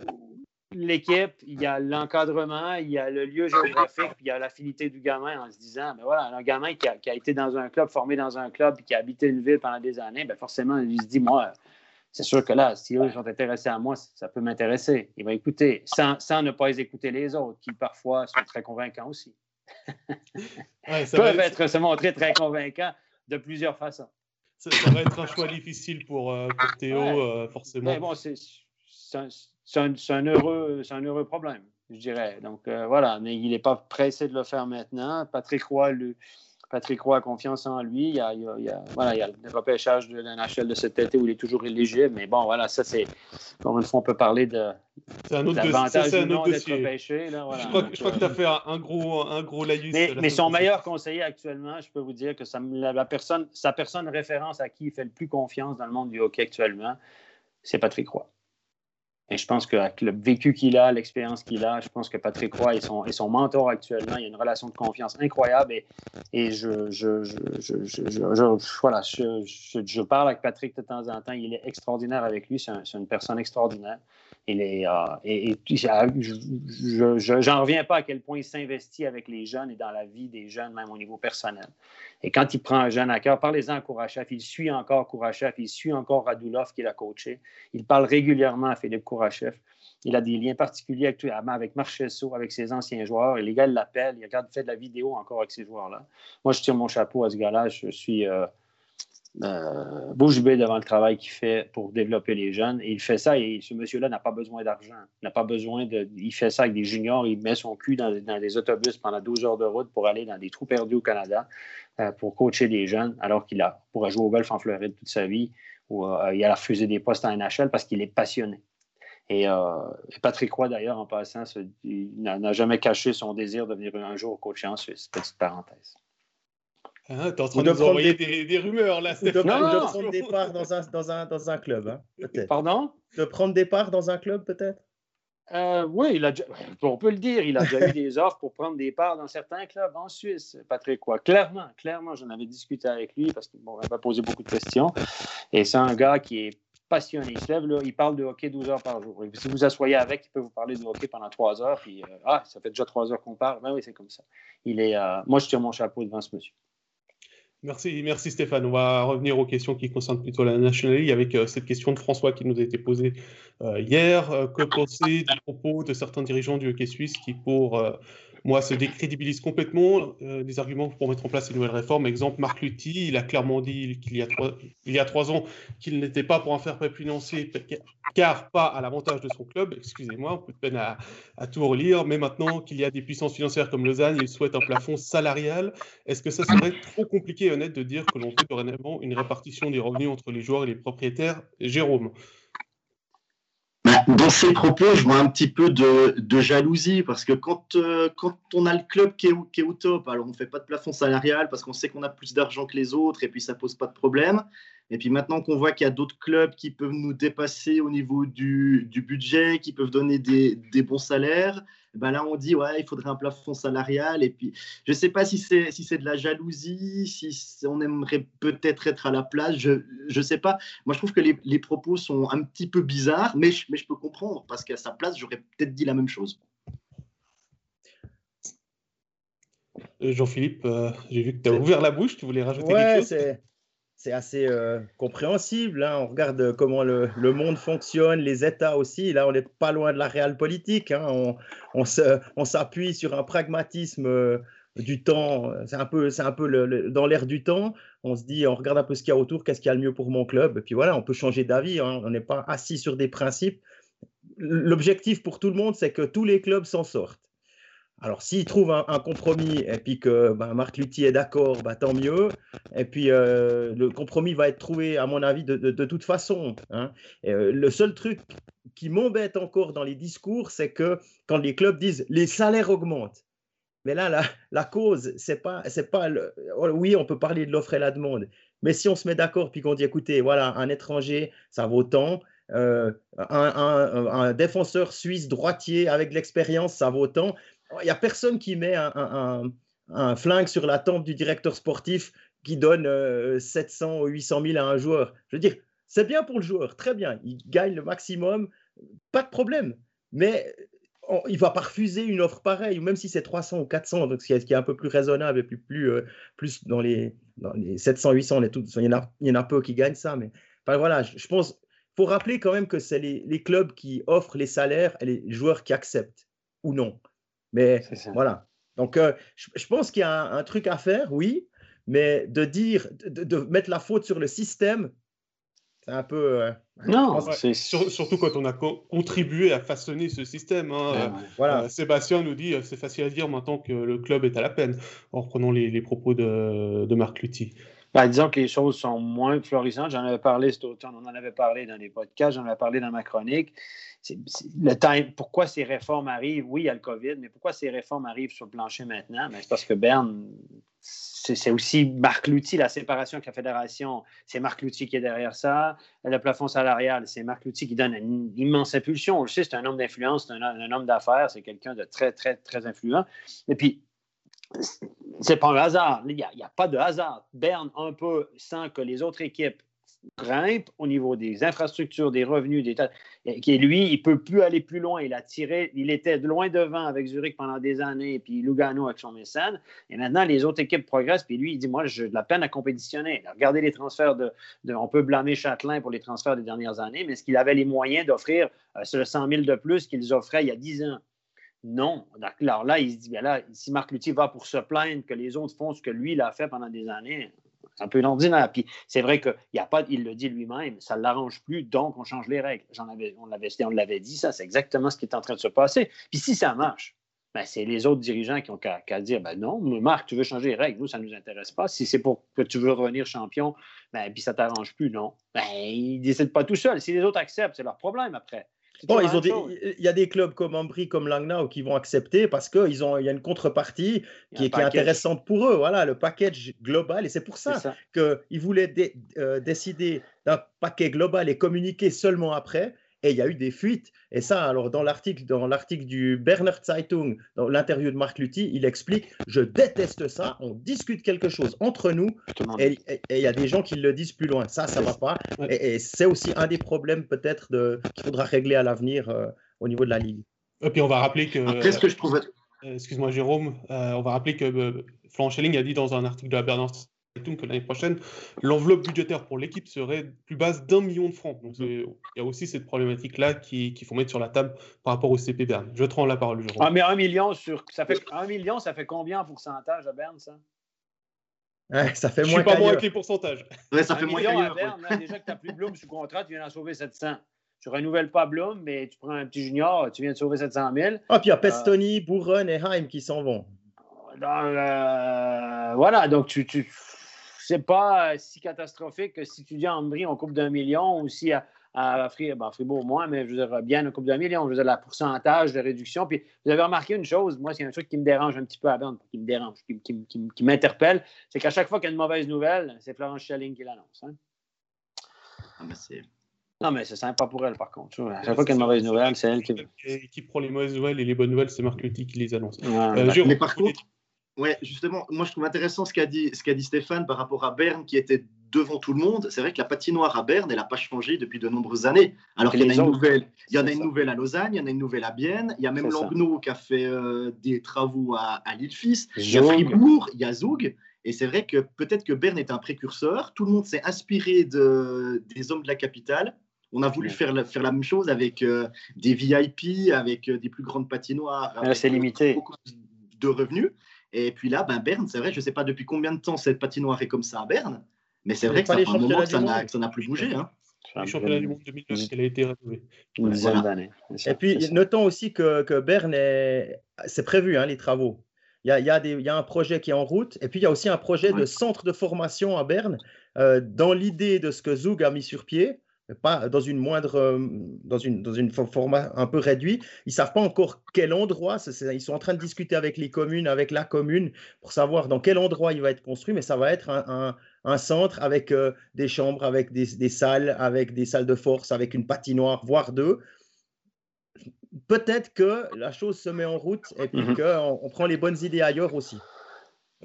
l'équipe, il y a l'encadrement, il y a le lieu géographique, puis il y a l'affinité du gamin en se disant, mais ben voilà, un gamin qui a, été dans un club, formé dans un club, puis qui a habité une ville pendant des années, bien forcément, il se dit, moi, c'est sûr que là, si eux sont intéressés à moi, ça peut m'intéresser. Il va écouter, sans, ne pas écouter les autres, qui parfois sont très convaincants aussi. ouais, peuvent être, se montrer très convaincants de plusieurs façons. Ça, va être un choix difficile pour, euh, Théo, euh, forcément. Mais bon, c'est un, un, heureux, un heureux problème, je dirais. Donc euh, voilà, mais il n'est pas pressé de le faire maintenant. Patrick Roy, lui, Patrick Roy a confiance en lui. Il y a, voilà, il y a le repêchage de la NHL de cet été où il est toujours éligible. Mais bon, voilà, ça, c'est. Comme une fois, on peut parler de. C'est un autre, dossier. un autre dossier. Repêché, là, voilà. Je crois, je crois que tu as fait un gros, un gros laïus. Mais, mais son meilleur conseiller actuellement, je peux vous dire que ça, la, personne, sa personne référence à qui il fait le plus confiance dans le monde du hockey actuellement, c'est Patrick Roy. Et je pense qu'avec le vécu qu'il a, l'expérience qu'il a, je pense que Patrick Roy est son, son mentor actuellement. Il y a une relation de confiance incroyable et, et je, je, je, voilà, je, parle avec Patrick de temps en temps. Il est extraordinaire avec lui. C'est une personne extraordinaire. Il est, euh, et, et j'en reviens pas à quel point il s'investit avec les jeunes et dans la vie des jeunes, même au niveau personnel. Et quand il prend un jeune à cœur, parlez-en à Kourachev, il suit encore Kourachev, il suit encore Radulov qui l'a coaché. Il parle régulièrement à Philippe Kourachev. Il a des liens particuliers actuellement avec Marchesso, avec ses anciens joueurs. Et les gars l'appellent, il regarde, fait de la vidéo encore avec ces joueurs-là. Moi, je tire mon chapeau à ce gars-là. Je suis. Euh, euh, bouge bée devant le travail qu'il fait pour développer les jeunes. Et il fait ça et ce monsieur-là n'a pas besoin d'argent. n'a pas besoin de. Il fait ça avec des juniors. Il met son cul dans, des autobus pendant 12 heures de route pour aller dans des trous perdus au Canada euh, pour coacher des jeunes alors qu'il a pourrait jouer au golf en Floride toute sa vie euh, il a refusé des postes en NHL parce qu'il est passionné. Et, Patrick Roy, d'ailleurs, en passant, n'a jamais caché son désir de venir un jour coacher en Suisse. Petite parenthèse. Ah, T'es en train de, nous envoyer des... Des, rumeurs là, de, de prendre des parts dans un, dans un, dans un club, hein, peut-être. Pardon? De prendre des parts dans un club, peut-être? Euh, Oui, il a on peut le dire, il a déjà eu des offres pour prendre des parts dans certains clubs en Suisse, Patrick quoi. Clairement, clairement, j'en avais discuté avec lui parce qu'il bon, m'a posé beaucoup de questions. Et c'est un gars qui est passionné. Il se lève, il parle de hockey 12 heures par jour. si vous asseyez avec, il peut vous parler de hockey pendant 3 heures. Euh, ah, ça fait déjà 3 heures qu'on parle. Ben oui, c'est comme ça. Euh, moi, je tire mon chapeau devant ce monsieur. Merci, merci Stéphane. On va revenir aux questions qui concernent plutôt la National League avec euh, cette question de François qui nous a été posée hier. Que penser des propos de certains dirigeants du hockey suisse qui, pour moi, se décrédibilise complètement euh, des arguments pour mettre en place une nouvelle réforme. Exemple, Marc Lutti, il a clairement dit qu'il y a trois, il y a trois ans qu'il n'était pas pour un fair play financier, car pas à l'avantage de son club. Excusez-moi, un peu de peine à, tout relire. Mais maintenant qu'il y a des puissances financières comme Lausanne, il souhaite un plafond salarial. Est-ce que ça serait trop compliqué et honnête de dire que l'on fait dorénavant une répartition des revenus entre les joueurs et les propriétaires? Jérôme dans ces propos, je vois un petit peu de, jalousie parce que quand, euh, quand on a le club qui est, qui est au top, alors on ne fait pas de plafond salarial parce qu'on sait qu'on a plus d'argent que les autres et puis ça pose pas de problème. Et puis maintenant qu'on voit qu'il y a d'autres clubs qui peuvent nous dépasser au niveau du, du budget, qui peuvent donner des, des bons salaires, ben là on dit ouais il faudrait un plafond salarial. Et puis je sais pas si c'est si c'est de la jalousie si on aimerait peut-être être à la place je je sais pas. Moi je trouve que les, les propos sont un petit peu bizarres mais je, mais je peux comprendre parce qu'à sa place j'aurais peut-être dit la même chose. Euh, Jean-Philippe, euh, j'ai vu que tu as ouvert la bouche, tu voulais rajouter quelque chose? C'est assez euh, compréhensible. Hein. On regarde comment le, monde fonctionne, les États aussi. Là, on n'est pas loin de la réelle politique. Hein. On, on s'appuie sur un pragmatisme euh, du temps. C'est un peu, c'est un peu dans l'air du temps. On se dit, on regarde un peu ce qu'il y a autour, qu'est-ce qu'il y a le mieux pour mon club. Et puis voilà, on peut changer d'avis. Hein. On n'est pas assis sur des principes. L'objectif pour tout le monde, c'est que tous les clubs s'en sortent. Alors, s'il trouve un, compromis et puis que ben, Marc Lutti est d'accord, ben, tant mieux. Et puis, euh, le compromis va être trouvé, à mon avis, de, toute façon. Hein. Euh, le seul truc qui m'embête encore dans les discours, c'est que quand les clubs disent les salaires augmentent, mais là, la, cause, c'est pas, c'est pas le, oh, oui, on peut parler de l'offre et la demande, mais si on se met d'accord puis qu'on dit, écoutez, voilà, un étranger, ça vaut tant, euh, un, un, un, défenseur suisse droitier avec de l'expérience, ça vaut tant. Il n'y a personne qui met un, flingue sur la tempe du directeur sportif qui donne 700 ou 800 000 à un joueur. Je veux dire, c'est bien pour le joueur, très bien. Il gagne le maximum, pas de problème. Mais il ne va pas refuser une offre pareille, même si c'est 300 ou 400, donc ce qui est, un peu plus raisonnable et euh, plus dans, les, les 700, 800, il, y en a, il peu qui gagnent ça. Mais voilà, je, pense, il faut rappeler quand même que c'est les, les, clubs qui offrent les salaires et les joueurs qui acceptent ou non. Mais voilà. Donc, euh, je, pense qu'il y a un, truc à faire, oui, mais de dire, de, mettre la faute sur le système, c'est un peu. Euh, non, surtout quand on a contribué à façonner ce système. Hein. Euh, voilà. Sébastien nous dit c'est facile à dire maintenant que le club est à la peine, en reprenant les, propos de, de Marc Lutti. Ben, disons que les choses sont moins florissantes. J'en avais parlé cet automne, on en avait parlé dans les podcasts, j'en avais parlé dans ma chronique le time, pourquoi ces réformes arrivent? Oui, il y a le COVID, mais pourquoi ces réformes arrivent sur le plancher maintenant? Ben, c'est parce que Berne, c'est aussi Marc Louty, la séparation avec la fédération, c'est Marc Louty qui est derrière ça. Le plafond salarial, c'est Marc Louty qui donne une immense impulsion. On le sait, c'est un homme d'influence, c'est un, homme d'affaires, c'est quelqu'un de très, très, très influent. Et puis, c'est pas un hasard. Il n'y a, pas de hasard. Berne, un peu, sans que les autres équipes grimpe au niveau des infrastructures, des revenus, des qui lui, il peut plus aller plus loin. Il a tiré, il était loin devant avec Zurich pendant des années, puis Lugano avec son mécène. Et maintenant, les autres équipes progressent, puis lui, il dit, moi, j'ai de la peine à compétitionner. Regardez les transferts de, on peut blâmer Châtelain pour les transferts des dernières années, mais est-ce qu'il avait les moyens d'offrir euh, ce 100 000 de plus qu'ils offraient il y a 10 ans? Non. Alors là, il se dit, bien là, si Marc Luthier va pour se plaindre que les autres font ce que lui, il a fait pendant des années, c'est un peu ordinaire. Puis c'est vrai qu'il y a pas, il le dit lui-même, ça ne l'arrange plus, donc on change les règles. On l'avait dit, ça, c'est exactement ce qui est en train de se passer. Puis si ça marche, ben, c'est les autres dirigeants qui ont qu'à, dire ben non, Marc, tu veux changer les règles, nous, ça ne nous intéresse pas. Si c'est pour que tu veux revenir champion, ben, puis ça ne t'arrange plus, non. Ben, ils ne décident pas tout seuls. Si les autres acceptent, c'est leur problème après. Bon, ils ont il y a des clubs comme Ambry, comme Langnau qui vont accepter parce qu'il y a une contrepartie qui, est, intéressante pour eux. Voilà, le package global. Et c'est pour ça, qu'ils voulaient euh, décider d'un paquet global et communiquer seulement après et il y a eu des fuites. Et ça, alors dans l'article, dans l'article du Berner Zeitung, dans l'interview de Marc Lutti, il explique Je déteste ça, on discute quelque chose entre nous, et il y a des gens qui le disent plus loin. Ça, ça va pas. Et, c'est aussi un des problèmes peut-être qu'il faudra régler à l'avenir euh, au niveau de la Ligue. Et puis on va rappeler que. Qu'est-ce que je trouvais. Euh, excuse-moi, Jérôme, euh, on va rappeler que Florent Schelling a dit dans un article de la Berner que l'année prochaine, l'enveloppe budgétaire pour l'équipe serait plus basse d'un million de francs. Donc il y a aussi cette problématique-là qu'il faut mettre sur la table par rapport au CP Berne. Je te rends la parole, Ah, mais un million, sur, ça fait, un million, ça fait combien en pourcentage à Berne, ça? ça fait je moins. suis pas moins avec les pourcentages. ça fait moins à Berne, déjà que tu n'as plus de Bloom sous contrat, tu viens d'en sauver 700 tu renouvelles pas Blum, mais tu prends un petit junior, tu viens de sauver 700 000. Ah, puis il y a Pestoni, euh, et Heim qui s'en vont. Euh, voilà, donc tu, tu, c'est pas euh, si catastrophique que si tu dis à Ambry, on coupe d'un million ou si à, à ben, Fribourg, moins, mais je veux dire, bien en Coupe de million, je veux dire, la pourcentage de réduction. Puis vous avez remarqué une chose, moi, c'est un truc qui me dérange un petit peu à Berne, qui me dérange, qui, m'interpelle, c'est qu'à chaque fois qu'il y a une mauvaise nouvelle, c'est Florence Schelling qui l'annonce. Hein. Ah, ben, non, mais c'est sympa pour elle, par contre. À chaque fois qu'il y a une mauvaise nouvelle, c'est elle qui. Qui prend les mauvaises nouvelles et les bonnes nouvelles, c'est Marc qui les annonce. Euh, mais par contre, ouais, justement, moi je trouve intéressant ce qu'a dit, ce dit Stéphane par rapport à Berne qui était devant tout le monde. C'est vrai que la patinoire à Berne, elle n'a pas changé depuis de nombreuses années. Alors qu'il y en a une nouvelle. Il y en a une nouvelle à Lausanne, il y en a une nouvelle à Bienne. Il y a même Langnau qui a fait euh, des travaux à, à Lille-Fils. Il y a Fribourg, il y a Zoug. Et c'est vrai que peut-être que Berne est un précurseur. Tout le monde s'est inspiré de, des hommes de la capitale. On a voulu faire la, faire la même chose avec euh, des VIP, avec euh, des plus grandes patinoires. C'est limité. Beaucoup de revenus. Et puis là, ben Berne, c'est vrai, je ne sais pas depuis combien de temps cette patinoire est comme ça à Berne, mais c'est vrai que ça fait un moment que ça n'a plus bougé. Hein. Le championnat du monde 2009, elle a été rénovée. Une dizaine d'années. Et puis, notons aussi que, que Berne, c'est prévu, hein, les travaux. Il y, a, il, y a des, il y, a, un projet qui est en route, et puis il y a aussi un projet de centre de formation à Berne, euh, dans l'idée de ce que Zoug a mis sur pied pas dans une moindre, euh, dans une, dans une format un peu réduit. Ils savent pas encore quel endroit. ils sont en train de discuter avec les communes, avec la commune, pour savoir dans quel endroit il va être construit. Mais ça va être un, un, centre avec euh, des chambres, avec des, des, salles, avec des salles de force, avec une patinoire, voire deux. Peut-être que la chose se met en route et puis mmh qu'on on prend les bonnes idées ailleurs aussi.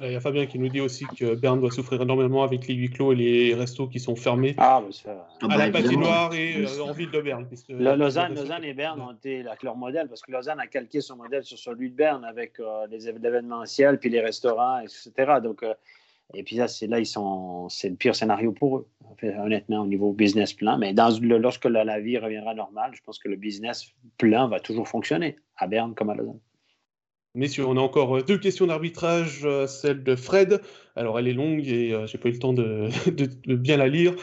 Il y a Fabien qui nous dit aussi que Berne doit souffrir énormément avec les huis clos et les restos qui sont fermés ah, ça... à la bah, patinoire et euh, en ville de Berne. Lausanne, Lausanne, et Berne ont été avec leur modèle parce que Lausanne a calqué son modèle sur celui de Berne avec euh, les événementiels puis les restaurants, etc. Donc, euh, et puis là, c'est là, ils sont, c'est le pire scénario pour eux, honnêtement, au niveau business plan. Mais dans, lorsque la, la vie reviendra normale, je pense que le business plan va toujours fonctionner à Berne comme à Lausanne. Messieurs, on a encore euh, deux questions d'arbitrage, euh, celle de Fred. Alors elle est longue et euh, j'ai pas eu le temps de, bien la lire.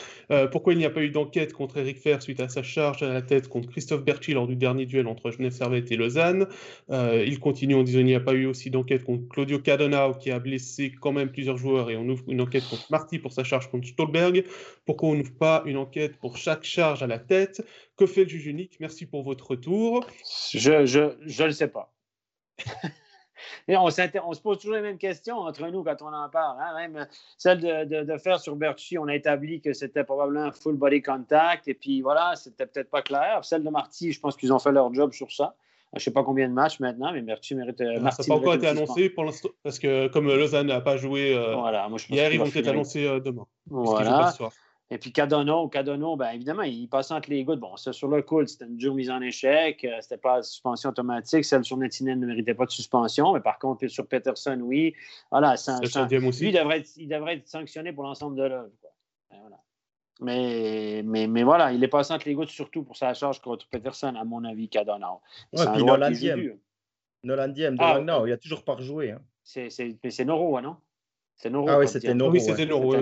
pourquoi il n'y a pas eu d'enquête contre Eric Fer suite à sa charge à la tête contre Christophe Berchi lors du dernier duel entre Genève Servette et Lausanne? Il continue en disant qu'il n'y a pas eu aussi d'enquête contre Claudio Cadonau qui a blessé quand même plusieurs joueurs et on ouvre une enquête contre Marty pour sa charge contre Stolberg. Pourquoi on n'ouvre pas une enquête pour chaque charge à la tête? Que fait le juge unique? Merci pour votre retour. Je ne je le sais pas. On, se pose toujours les mêmes questions entre nous quand on en parle. Hein. Même celle de, faire sur Bertucci, on a établi que c'était probablement un full body contact, et puis voilà, c'était peut-être pas clair. Celle de Marty, je pense qu'ils ont fait leur job sur ça. Je ne sais pas combien de matchs maintenant, mais Bertucci mérite. Euh, ça n'a pas encore été annoncé pour l'instant, parce que comme Lausanne n'a pas joué euh, voilà, moi, je hier, ils vont être annoncés euh, demain. Voilà. Et puis Cadono, Cadono, bien évidemment, il passe entre les gouttes. Bon, ça, sur le coup, c'était une dure mise en échec. Euh, c'était pas suspension automatique. Celle sur Netinen ne méritait pas de suspension. Mais par contre, sur Peterson, oui. Voilà, ça, aussi. Lui, il devrait, être, il devrait être sanctionné pour l'ensemble de l'œuvre. Ben, voilà. Mais, mais, mais, voilà, il est passé entre les gouttes surtout pour sa charge contre Peterson, à mon avis, Cadono. Ouais, puis Nolan Diem. Nolan Diem de ah, il a toujours pas rejoué. Hein. C'est Noro, non? C'est Noro. Ah oui, c'était Noro. Oui, c'était Noro.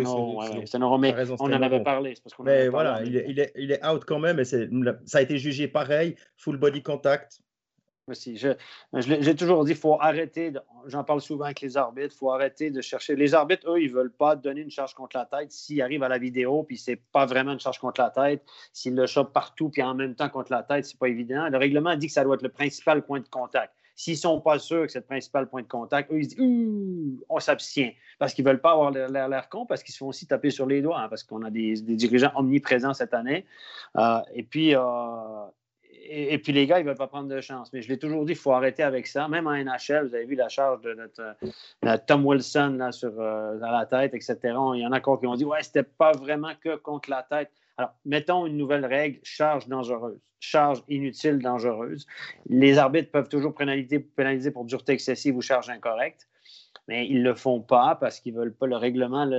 C'est Noro, mais on en avait parlé. Parce mais voilà, il, est, il, est, il, est, out quand même et ça a été jugé pareil, full body contact. Aussi, je, j'ai toujours dit, il faut arrêter, j'en parle souvent avec les arbitres, il faut arrêter de chercher. Les arbitres, eux, ils ne veulent pas donner une charge contre la tête. S'ils arrivent à la vidéo, puis c'est pas vraiment une charge contre la tête, s'ils le chopent partout, puis en même temps contre la tête, c'est pas évident. Le règlement dit que ça doit être le principal point de contact. S'ils ne sont pas sûrs que c'est le principal point de contact, eux, ils se disent on s'abstient. Parce qu'ils ne veulent pas avoir l'air con, parce qu'ils se font aussi taper sur les doigts, hein, parce qu'on a des, dirigeants omniprésents cette année. Euh, et puis. Euh, et, puis les gars, ils ne veulent pas prendre de chance. Mais je l'ai toujours dit, il faut arrêter avec ça. Même en NHL, vous avez vu la charge de notre, Tom Wilson là, sur, euh, la tête, etc. Il y en a encore qui ont dit, ouais, c'était pas vraiment que contre la tête. Alors, mettons une nouvelle règle, charge dangereuse, charge inutile dangereuse. Les arbitres peuvent toujours pénaliser, pour dureté excessive ou charge incorrecte, mais ils ne le font pas parce qu'ils ne veulent pas le règlement.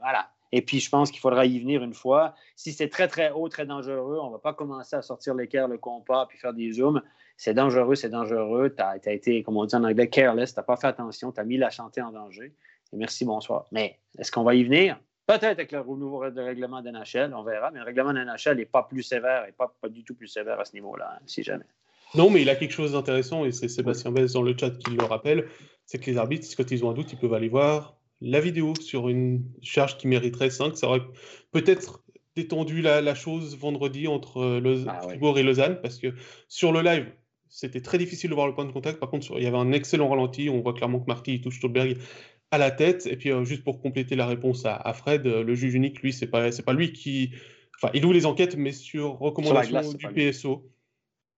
voilà. Et puis, je pense qu'il faudra y venir une fois. Si c'est très, très haut, très dangereux, on ne va pas commencer à sortir l'équerre, le compas, puis faire des zooms. C'est dangereux, c'est dangereux. Tu as, été, comme on dit en anglais, careless. Tu n'as pas fait attention. Tu as mis la chantier en danger. Et merci, bonsoir. Mais est-ce qu'on va y venir? Peut-être avec le nouveau règlement d'NHL, on verra, mais le règlement d'NHL n'est pas plus sévère et pas, pas du tout plus sévère à ce niveau-là, hein, si jamais. Non, mais il a quelque chose d'intéressant, et c'est Sébastien Bess dans le chat qui le rappelle, c'est que les arbitres, quand ils ont un doute, ils peuvent aller voir la vidéo sur une charge qui mériterait 5. Ça aurait peut-être détendu la, chose vendredi entre ah Fribourg et Lausanne, parce que sur le live, c'était très difficile de voir le point de contact. Par contre, il y avait un excellent ralenti. On voit clairement que Marty touche Stolberg à la tête. Et puis, juste pour compléter la réponse à, Fred, le juge unique, lui, c'est pas, pas lui qui. Enfin, il ouvre les enquêtes, mais sur recommandation du PSO.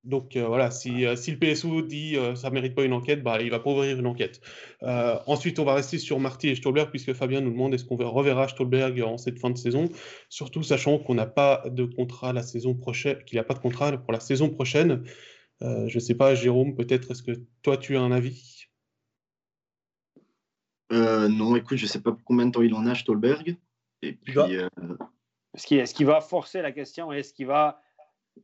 Donc euh, voilà, si, euh, si, le PSO dit euh, ça ne mérite pas une enquête, bah, il va pas ouvrir une enquête. ensuite, on va rester sur Marty et Stolberg, puisque Fabien nous demande est-ce qu'on reverra Stolberg en cette fin de saison, surtout sachant qu'on n'a pas de contrat la saison prochaine, qu'il n'a pas de contrat pour la saison prochaine. je ne sais pas, Jérôme, peut-être est-ce que toi tu as un avis? Non, écoute, je ne sais pas combien de temps il en a, Stolberg. Et puis, Est-ce qu'il va forcer la question Est-ce qu'il va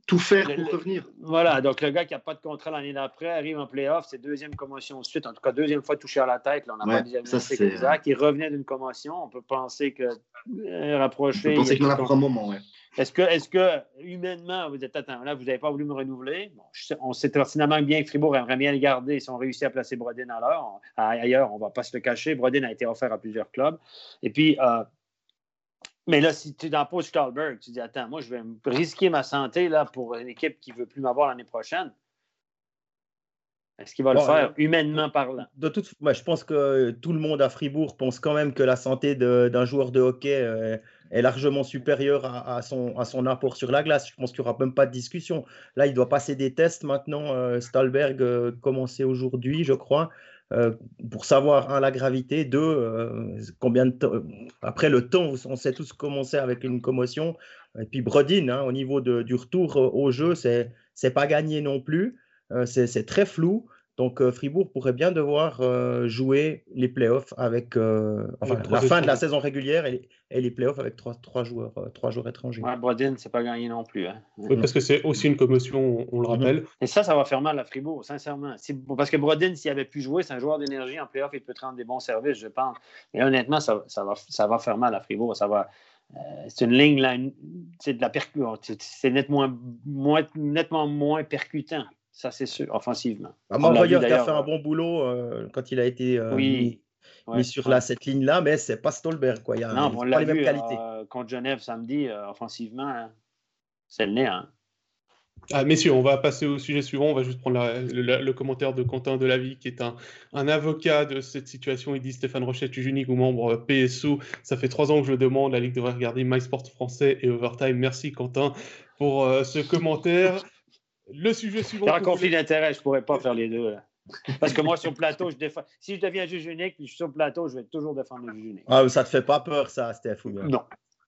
tout faire pour revenir? Voilà, donc le gars qui n'a pas de contrat l'année d'après arrive en playoff, c'est deuxième commotion de suite, en tout cas deuxième fois touché à la tête. Là, on n'a pas diagnostiqué Isaac. Il revenait d'une commotion. On peut penser que euh, rapprocher. On peut penser qu'il en a pour un moment, ouais. Est-ce que, est que, humainement, vous êtes attends, là, vous n'avez pas voulu me renouveler? on sait pertinemment bien que Fribourg aimerait bien le garder si on réussit à placer Brodin à Ailleurs, on ne va pas se le cacher. Brodin a été offert à plusieurs clubs. Et puis, euh, mais là, si tu es dans Paul Stahlberg, tu dis Attends, moi, je vais risquer ma santé là, pour une équipe qui ne veut plus m'avoir l'année prochaine. Est-ce qu'il va le faire, euh, humainement parlant? De toute, moi, je pense que tout le monde à Fribourg pense quand même que la santé d'un joueur de hockey euh, est largement supérieure à, son, à son apport sur la glace. Je pense qu'il n'y aura même pas de discussion. Là, il doit passer des tests maintenant. Euh, Stahlberg commençait aujourd'hui, je crois. Euh, pour savoir, un, la gravité, deux, euh, combien de temps. Après le temps, on sait tous commencer avec une commotion. Et puis Brodin, hein, au niveau de, du retour au jeu, c'est pas gagné non plus. Euh, c'est très flou. Donc euh, Fribourg pourrait bien devoir euh, jouer les playoffs avec enfin, la fin de la saison régulière et, les playoffs avec trois, trois joueurs, trois joueurs étrangers. Ouais, Brodin, c'est pas gagné non plus. Hein. Oui, parce que c'est aussi une commotion, on, le mhm. rappelle. Et ça, ça va faire mal à Fribourg, sincèrement. Parce que Brodin, s'il avait pu jouer, c'est un joueur d'énergie en playoff, il peut te rendre des bons services, je pense. Et honnêtement, ça, ça, va, ça va faire mal à Fribourg. Ça va, c'est une ligne, là, c'est de la c'est nettement moins, nettement moins percutant. Ça, c'est sûr, offensivement. Ah, qui a fait un bon boulot euh, quand il a été euh, mis, sur la, cette ligne-là, mais c'est pas Stolberg. Quoi. Il y a, non, on l'a vu euh, contre Genève samedi, offensivement, hein. c'est le nez. Hein. Ah, messieurs, on va passer au sujet suivant. On va juste prendre le, commentaire de Quentin Delavie, qui est un, un, avocat de cette situation. Il dit Stéphane Rochette, unique ou membre PSO. Ça fait trois ans que je le demande. La Ligue devrait regarder MySport français et Overtime. Merci, Quentin, pour ce commentaire. Le sujet suivant. Dans un conflit d'intérêt, je ne pourrais pas faire les deux. Parce que moi, sur le plateau, je défends. Si je deviens juge unique, puis je suis sur le plateau, je vais toujours défendre le juge unique. Ah, ça te fait pas peur, ça, Steph? Non.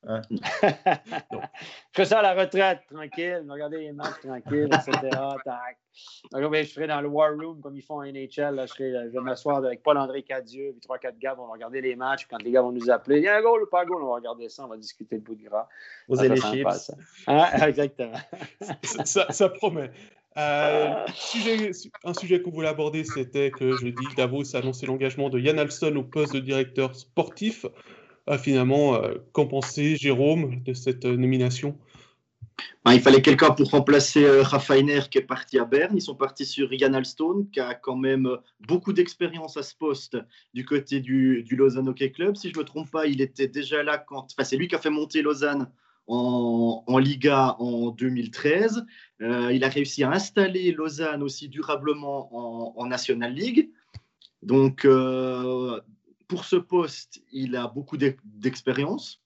Hein? je fais ça à la retraite, tranquille, regarder les matchs tranquille, etc. Tac. je serai dans le War Room comme ils font en NHL. je, je vais m'asseoir avec Paul-André Cadieux, puis 3-4 gars vont regarder les matchs. Quand les gars vont nous appeler, il y a un goal ou pas un goal, on va regarder ça, on va discuter le bout de gras. Oser les chips. Hein? Exactement. ça, ça, promet. Euh, sujet, un sujet qu'on voulait aborder, c'était que je dis Davos a annoncé l'engagement de Yann Alston au poste de directeur sportif. Euh, finalement, euh, qu'en pensez, Jérôme, de cette euh, nomination ben, il fallait quelqu'un pour remplacer euh, Raffiner qui est parti à Berne. Ils sont partis sur Yann Alstone qui a quand même beaucoup d'expérience à ce poste du côté du, du, Lausanne Hockey Club. Si je ne me trompe pas, il était déjà là quand. Enfin, c'est lui qui a fait monter Lausanne en, en Liga en 2013. il a réussi à installer Lausanne aussi durablement en, en National League. Donc, pour ce poste, il a beaucoup d'expérience.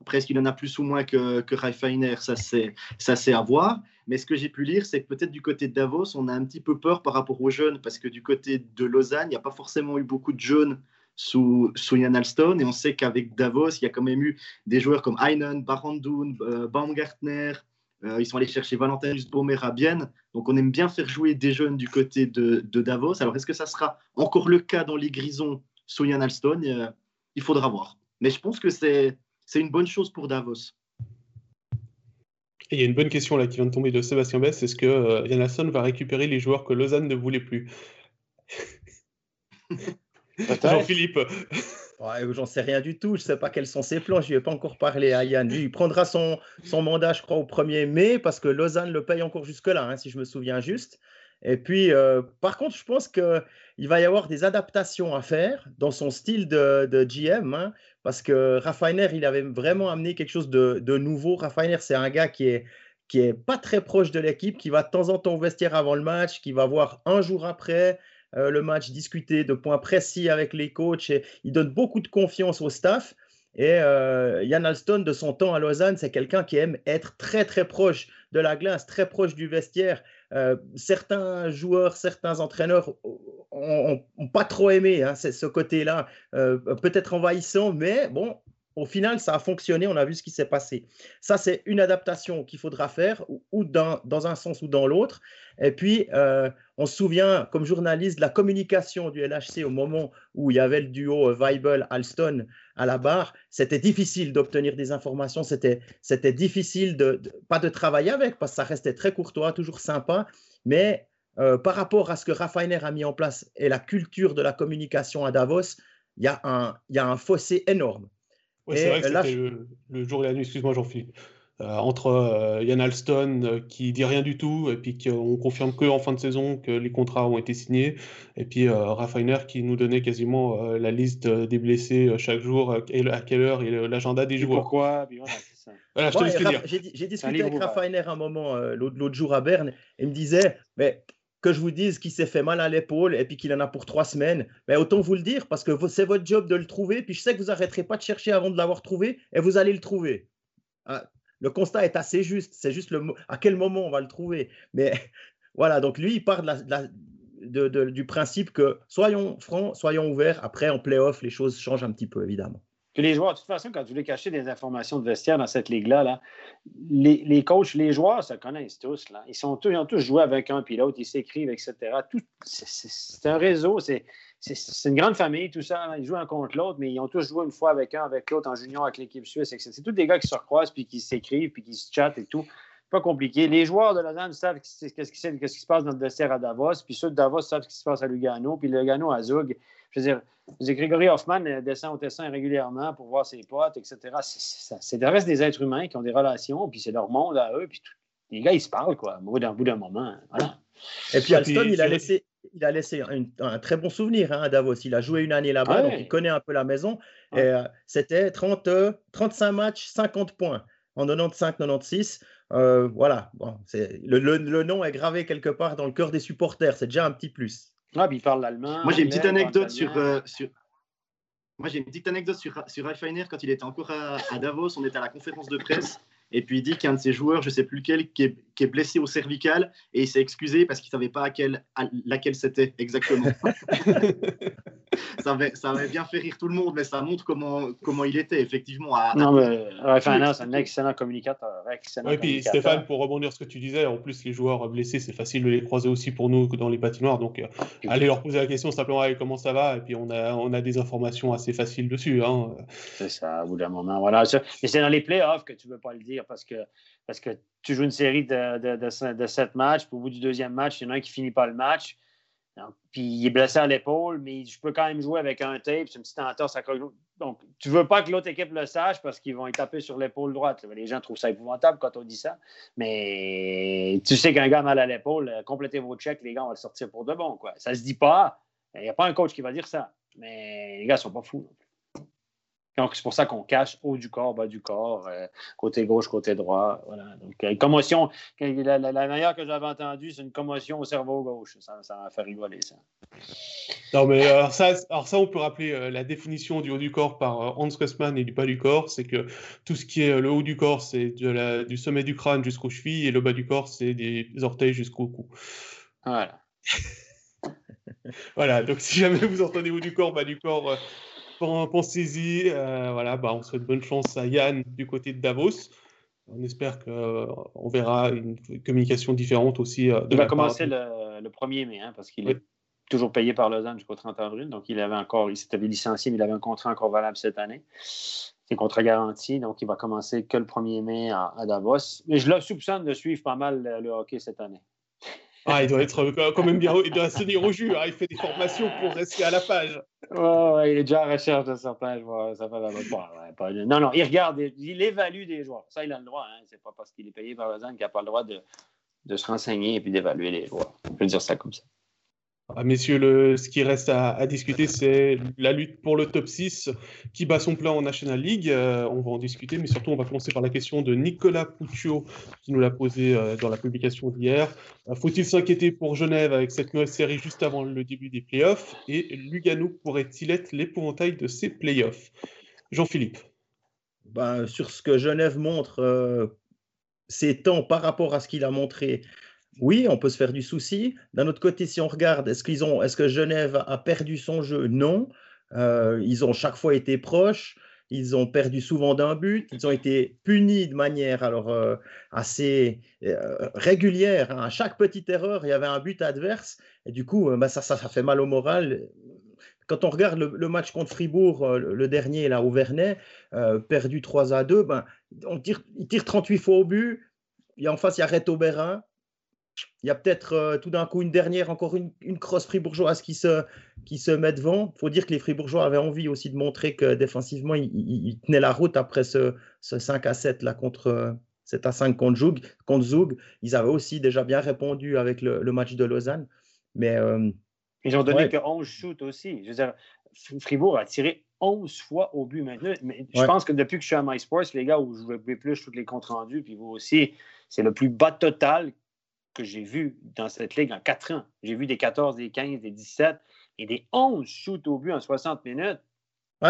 Après, est-ce qu'il en a plus ou moins que, que Feiner Ça, c'est à voir. Mais ce que j'ai pu lire, c'est que peut-être du côté de Davos, on a un petit peu peur par rapport aux jeunes, parce que du côté de Lausanne, il n'y a pas forcément eu beaucoup de jeunes sous, sous Alston. Et on sait qu'avec Davos, il y a quand même eu des joueurs comme Heinen, Barandoun, euh, Baumgartner. Euh, ils sont allés chercher Valentin Baumer à Bienne. Donc, on aime bien faire jouer des jeunes du côté de, de Davos. Alors, est-ce que ça sera encore le cas dans les Grisons? Soyan Alston, euh, il faudra voir. Mais je pense que c'est une bonne chose pour Davos. il y a une bonne question là qui vient de tomber de Sébastien Bess. Est-ce que euh, Yann Alston va récupérer les joueurs que Lausanne ne voulait plus? Jean-Philippe J'en sais rien du tout, je ne sais pas quels sont ses plans, je lui ai pas encore parlé à Yann. il prendra son, son mandat, je crois, au 1er mai, parce que Lausanne le paye encore jusque-là, hein, si je me souviens juste. Et puis, par contre, je pense qu'il va y avoir des adaptations à faire dans son style de, GM, hein, parce que Raffiner, il avait vraiment amené quelque chose de, de nouveau. Raffiner, c'est un gars qui est qui est pas très proche de l'équipe, qui va de temps en temps au vestiaire avant le match, qui va voir un jour après euh, le match discuter de points précis avec les coachs. Et il donne beaucoup de confiance au staff. Et euh, Yann Alston, de son temps à Lausanne, c'est quelqu'un qui aime être très très proche de la glace, très proche du vestiaire. Euh, certains joueurs, certains entraîneurs n'ont pas trop aimé hein, ce côté-là, peut-être envahissant, mais bon, au final, ça a fonctionné, on a vu ce qui s'est passé. Ça, c'est une adaptation qu'il faudra faire, ou, dans, un sens ou dans l'autre. Et puis, euh, on se souvient, comme journaliste, de la communication du LHC au moment où il y avait le duo Weibel-Alston à la barre. C'était difficile d'obtenir des informations, c'était difficile, de, pas de travailler avec, parce que ça restait très courtois, toujours sympa, mais euh, par rapport à ce que Raffiner a mis en place et la culture de la communication à Davos, il y, il y a un fossé énorme. Oui, c'est vrai que c'était le, jour et la nuit, excuse-moi Jean-Philippe. Euh, entre euh, Yann Alston euh, qui dit rien du tout et puis qu'on confirme que en fin de saison que les contrats ont été signés et puis Raffiner qui nous donnait quasiment la liste des blessés chaque jour et à quelle heure et l'agenda des joueurs. Pourquoi J'ai discuté avec Raffiner un moment l'autre jour à Berne et il me disait mais que je vous dise qu'il s'est fait mal à l'épaule et puis qu'il en a pour trois semaines, mais autant vous le dire parce que c'est votre job de le trouver. Puis je sais que vous n'arrêterez pas de chercher avant de l'avoir trouvé et vous allez le trouver. Ah, le constat est assez juste. C'est juste le, à quel moment on va le trouver. Mais voilà, donc lui, il part de du principe que soyons francs, soyons ouverts. Après, en playoff, les choses changent un petit peu, évidemment les joueurs, de toute façon, quand tu voulais cacher des informations de vestiaire dans cette ligue-là, là, les, les, coachs, les joueurs se connaissent tous. Là. Ils, sont tous, ils ont tous joué avec un pilote, ils s'écrivent, etc. C'est un réseau, c'est une grande famille, tout ça. Ils jouent un contre l'autre, mais ils ont tous joué une fois avec un, avec l'autre, en junior, avec l'équipe suisse. C'est tous des gars qui se recroisent, puis qui s'écrivent, puis qui se chattent et tout. Pas compliqué. Les joueurs de Lausanne savent qu'est-ce qui, se passe dans le vestiaire à Davos, puis ceux de Davos savent ce qui se passe à Lugano, puis Lugano à Zug. Je veux dire, Grégory Hoffman euh, descend au Tessin régulièrement pour voir ses potes, etc. C'est le reste des êtres humains qui ont des relations, puis c'est leur monde à eux, puis les gars, ils se parlent, quoi, au bout d'un moment. Voilà. Et puis Alston, il a laissé, il a laissé un, très bon souvenir hein, à Davos. Il a joué une année là-bas, donc il connaît un peu la maison. Euh, c'était 30, 35 matchs, 50 points en 95-96. Euh, voilà, bon, le, le, le, nom est gravé quelque part dans le cœur des supporters. C'est déjà un petit plus. Ah, puis il parle l'allemand. Moi, j'ai une petite anecdote sur, euh, sur, Moi, j'ai une petite anecdote sur, sur quand il était encore à, à, Davos. On était à la conférence de presse et puis il dit qu'un de ses joueurs, je ne sais plus lequel, qui est, qui est, blessé au cervical et il s'est excusé parce qu'il ne savait pas à, quel, à laquelle c'était exactement. ça, avait, ça avait bien fait rire tout le monde, mais ça montre comment, comment il était effectivement. À, non, mais enfin, c'est un excellent communicateur. Oui, puis Stéphane, pour rebondir sur ce que tu disais, en plus, les joueurs blessés, c'est facile de les croiser aussi pour nous dans les patinoires. Donc, euh, allez leur poser la question simplement comment ça va, et puis on a, on a des informations assez faciles dessus. Hein. C'est ça, au bout d'un moment. Voilà. Et c'est dans les playoffs que tu ne veux pas le dire parce que, parce que tu joues une série de, de, sept matchs, puis au bout du deuxième match, il y en a un qui finit pas le match. puis il est blessé à l'épaule, mais je peux quand même jouer avec un tape, c'est une petite entorse à Donc, tu veux pas que l'autre équipe le sache parce qu'ils vont y taper sur l'épaule droite. Les gens trouvent ça épouvantable quand on dit ça. Mais tu sais qu'un gars mal à l'épaule, euh, complétez vos checks, les gars, on va le sortir pour de bon. Quoi. Ça se dit pas. Il n'y a pas un coach qui va dire ça. Mais les gars sont pas fous non plus. Donc, c'est pour ça qu'on cache haut du corps, bas du corps, euh, côté gauche, côté droit. Voilà. Donc, euh, commotion, la, la, meilleure que j'avais entendue, c'est une commotion au cerveau gauche. Ça, ça m'a fait rigoler, ça. Non, mais alors ça, alors ça on peut rappeler euh, la définition du haut du corps par Hans Kussmann et du bas du corps. C'est que tout ce qui est le haut du corps, c'est du sommet du crâne jusqu'aux chevilles, et le bas du corps, c'est des orteils jusqu'au cou. Voilà. voilà, donc si jamais vous entendez haut du corps, bas du corps pensez-y. Euh, voilà, bah, on souhaite bonne chance à Yann du côté de Davos. On espère qu'on euh, verra une communication différente aussi. Euh, il va commencer le, 1er mai, hein, parce qu'il est toujours payé par Lausanne jusqu'au 30 avril. Donc, il avait encore, il s'était licencié, mais il avait un contrat encore valable cette année. C'est un contrat garanti, donc il va commencer que le 1er mai à, Davos. Mais je le soupçonne de suivre pas mal le hockey cette année. Ah, il doit être euh, quand même bien, il doit se tenir au jus. Hein. Il fait des formations pour rester à la page. Ouais, il est déjà à recherche de sa page. ça pas, non, non, il regarde, il évalue des joueurs. Ça, il a le droit. Hein. C'est pas parce qu'il est payé par Lausanne qu'il n'a pas le droit de, de se renseigner et puis d'évaluer les joueurs. On peut dire ça comme ça. Ah, messieurs, ce qui reste à, discuter, c'est la lutte pour le top 6 qui bat son plein en National League. Euh, on va en discuter, mais surtout, on va commencer par la question de Nicolas Puccio, qui nous l'a posée euh, dans la publication d'hier. Euh, faut-il s'inquiéter pour Genève avec cette nouvelle série juste avant le début des playoffs? Et Lugano pourrait-il être l'épouvantail de ces playoffs? Jean-Philippe ben, Sur ce que Genève montre, ces temps par rapport à ce qu'il a montré oui, on peut se faire du souci. D'un autre côté, si on regarde, est-ce qu'ils ont, est-ce que Genève a perdu son jeu? Non. Euh, ils ont chaque fois été proches. Ils ont perdu souvent d'un but. Ils ont été punis de manière alors euh, assez euh, régulière. Hein. À chaque petite erreur, il y avait un but adverse. Et du coup, bah, ça, ça, fait mal au moral. Quand on regarde le, match contre Fribourg, le, dernier là au Vernet, perdu 3 à 2, ben, on tire, il tire 38 fois au but. Et en face, il y a Reto Berin il y a peut-être euh, tout d'un coup une dernière, encore une, une crosse fribourgeoise qui se, qui se met devant. Il faut dire que les fribourgeois avaient envie aussi de montrer que défensivement, ils, tenaient la route après ce, ce, 5 à 7 là contre 7 à 5 contre Zug. Ils avaient aussi déjà bien répondu avec le, le match de Lausanne. Mais, euh, ils ont donné que 11 shoots aussi. Je veux dire, Fribourg a tiré 11 fois au but maintenant. Mais je pense que depuis que je suis à MySports, les gars, où je jouais plus tous les comptes rendus, puis vous aussi, c'est le plus bas total que j'ai vu dans cette ligue en quatre ans. J'ai vu des 14, des 15, des 17 et des 11 shoots au but en 60 minutes.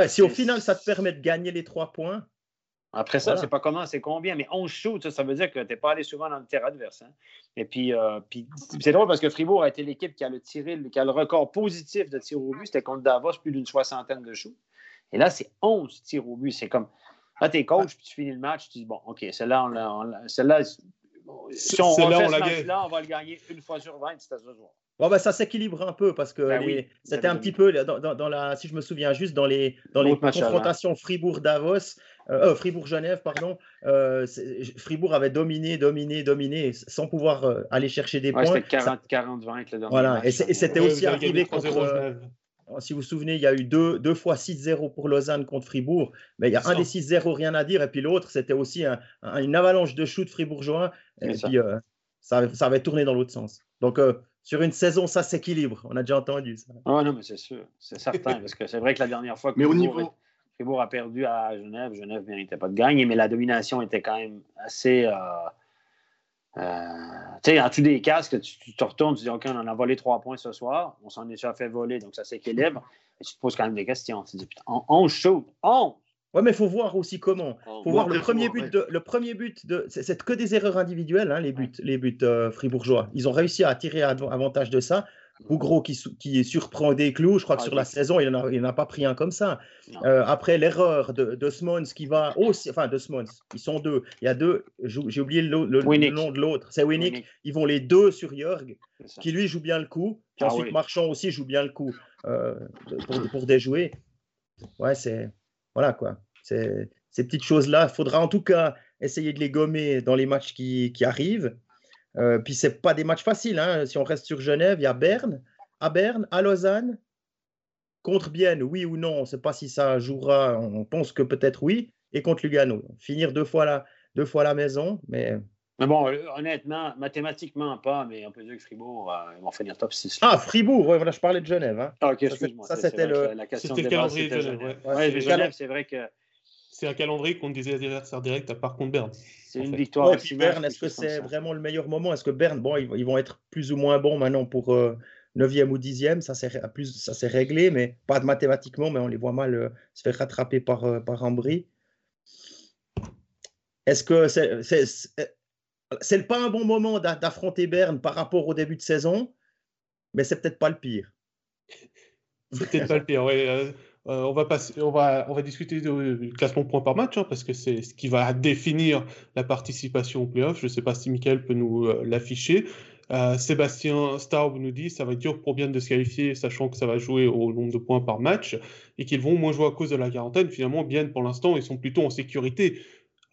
si au final, ça te permet de gagner les trois points. Après ça, je ne sais pas comment, c'est combien, mais 11 shoots, ça, veut dire que tu n'es pas allé souvent dans le terrain adverse. Hein. Et puis, euh, puis c'est drôle parce que Fribourg a été l'équipe qui a le tiré, qui a le record positif de tir au but. C'était contre Davos, plus d'une soixantaine de shoots. Et là, c'est 11 tirs au but. C'est comme, là, tu es coach, puis tu finis le match, tu dis, bon, OK, celle-là, celle-là si on, on, là, on, là, on va le gagner une fois sur 20, c'est à ce Bon, ben, ça s'équilibre un peu parce que ben c'était un petit peu, dans, dans, la, si je me souviens juste, dans les, dans les confrontations Fribourg-Davos, euh, euh, Fribourg-Genève, pardon, euh, Fribourg avait dominé, dominé, dominé sans pouvoir euh, aller chercher des points. C'était 40-20 le Voilà, et c'était aussi arrivé contre si vous vous souvenez, il y a eu deux, deux fois 6-0 pour Lausanne contre Fribourg, mais il y a un des 6-0, rien à dire, et puis l'autre, c'était aussi une avalanche de shoot fribourgeois, et puis euh, ça, avait, ça, avait, tourné dans l'autre sens. Donc, euh, sur une saison, ça s'équilibre, on a déjà entendu ça. Ah non, mais c'est sûr, c'est certain, parce que c'est vrai que la dernière fois que mais Fribourg, au niveau... Fribourg a perdu à Genève, Genève ne méritait pas de gagner, mais la domination était quand même assez... Euh, tu sais, en dessous des casques, tu, te retournes, tu dis OK, on en a volé trois points ce soir, on s'en est déjà fait voler, donc ça s'équilibre. Et tu te poses quand même des questions. Tu te dis, putain, 11 shoot, 11 Ouais, mais il faut voir aussi comment. Il faut voir le premier, but de, le premier but de. C'est que des erreurs individuelles, hein, les buts, les buts euh, fribourgeois. Ils ont réussi à tirer avantage de ça. Bougro qui, qui surprend des clous, je crois que sur la saison, il n'en a, pas pris un comme ça. Euh, après l'erreur de, de Smons qui va aussi, enfin de Smons, ils sont deux. Il y a deux, j'ai oublié le, nom de l'autre, c'est Winnick. Ils vont les deux sur Jörg, qui lui joue bien le coup. Puis ah ensuite Marchand aussi joue bien le coup euh, pour, pour, déjouer. Ouais, c'est. Voilà quoi. Ces petites choses-là, il faudra en tout cas essayer de les gommer dans les matchs qui, qui arrivent. Euh, puis c'est pas des matchs faciles. Hein. Si on reste sur Genève, il y a Berne, à Berne, à Lausanne, contre Bienne, oui ou non. On ne sait pas si ça jouera. On pense que peut-être oui. Et contre Lugano. Finir deux fois la, deux fois la maison, mais. Mais bon, honnêtement, mathématiquement pas, mais on peut dire que Fribourg, euh, ils vont finir top 6. Ah, Fribourg, ouais, voilà, je parlais de Genève. Hein. Ah, ok, excuse-moi. Ça, c'était le... la question de calendrier de Genève. Ouais. Genève, c'est vrai que c'est un calendrier contre des adversaires directs à part contre Berne. C'est une victoire. Berne, est-ce que c'est vraiment le meilleur moment? Est-ce que Berne, bon, ils, vont être plus ou moins bons maintenant pour 9e euh, ou 10e Ça s'est réglé, mais pas mathématiquement, mais on les voit mal euh, se faire rattraper par, euh, par Ambry. Est-ce que c'est c'est pas un bon moment d'affronter Berne par rapport au début de saison, mais c'est peut-être pas le pire. C'est peut-être pas le pire, oui. Euh, on, va discuter du classement point par match, hein, parce que c'est ce qui va définir la participation au playoff. Je ne sais pas si Michael peut nous euh, l'afficher. Euh, Sébastien Staub nous dit ça va être dur pour bien de se qualifier, sachant que ça va jouer au nombre de points par match et qu'ils vont moins jouer à cause de la quarantaine. Finalement, bien pour l'instant, ils sont plutôt en sécurité.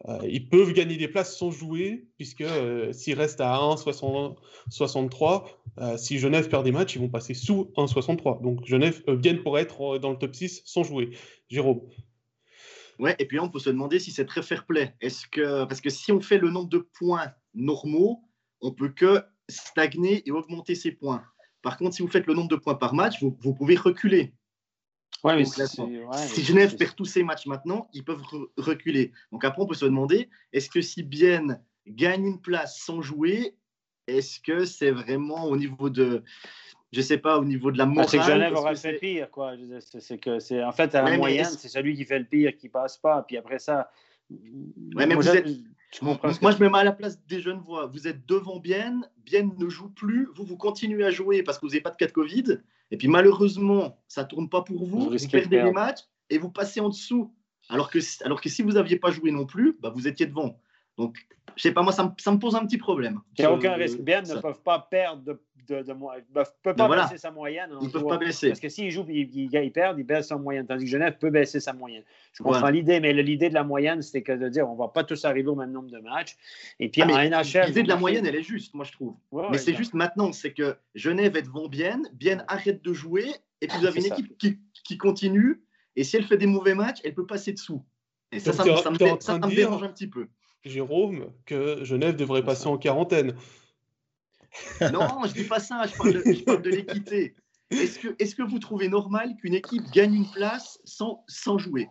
Euh, ils peuvent gagner des places sans jouer, puisque euh, s'ils restent à 1,63, euh, si Genève perd des matchs, ils vont passer sous 1,63. Donc Genève viennent pour être dans le top 6 sans jouer. Jérôme Ouais, et puis on peut se demander si c'est très fair play. Est-ce que, parce que si on fait le nombre de points normaux, on peut que stagner et augmenter ses points. Par contre, si vous faites le nombre de points par match, vous pouvez reculer. Ouais, mais ouais, si Genève perd tous ses matchs maintenant, ils peuvent re- reculer. Donc après, on peut se demander, est-ce que si Bienne gagne une place sans jouer, est-ce que c'est vraiment au niveau de, je sais pas, au niveau de la Ah, morale c'est que Genève aura fait pire, quoi. C'est que c'est en fait à la Ouais, moyenne, c'est celui qui fait le pire qui passe pas. Puis après ça, mais vous êtes- Moi, je me mets à la place des jeunes voix. Vous êtes devant Bienne, Bienne ne joue plus, vous, vous continuez à jouer parce que vous n'avez pas de cas de Covid. Et puis malheureusement, ça ne tourne pas pour vous, Vous perdez les matchs et vous passez en dessous. Alors que, alors que si vous n'aviez pas joué non plus, bah, vous étiez devant. Donc, je sais pas, moi, ça me, ça me pose un petit problème. Il n'y a aucun risque. Bien ne peuvent pas perdre de, de, de peuvent- peuvent Ben pas voilà. baisser sa moyenne. en Ils ne peuvent pas baisser. Parce que s'ils jouent et ils, ils- ils perdent, ils baissent sa moyenne. Tandis que Genève peut baisser sa moyenne. Je comprends l'idée, mais l'idée de la moyenne, c'était que de dire on ne va pas tous arriver au même nombre de matchs. Et puis Ah, en mais NHL. L'idée de la moyenne, elle est juste, moi, je trouve. Ouais, mais ouais, c'est juste maintenant, c'est que Genève est devant Bienne, Bienne arrête de jouer, et puis vous avez C'est une ça. équipe qui, qui continue, et si elle fait des mauvais matchs, elle peut passer dessous. Et ça, Donc, ça, me- ça dérange un petit peu. Jérôme, que Genève devrait passer en quarantaine. Non, je dis pas ça, je parle de, l'équité. Est-ce que, est que vous trouvez normal qu'une équipe gagne une place sans, sans jouer?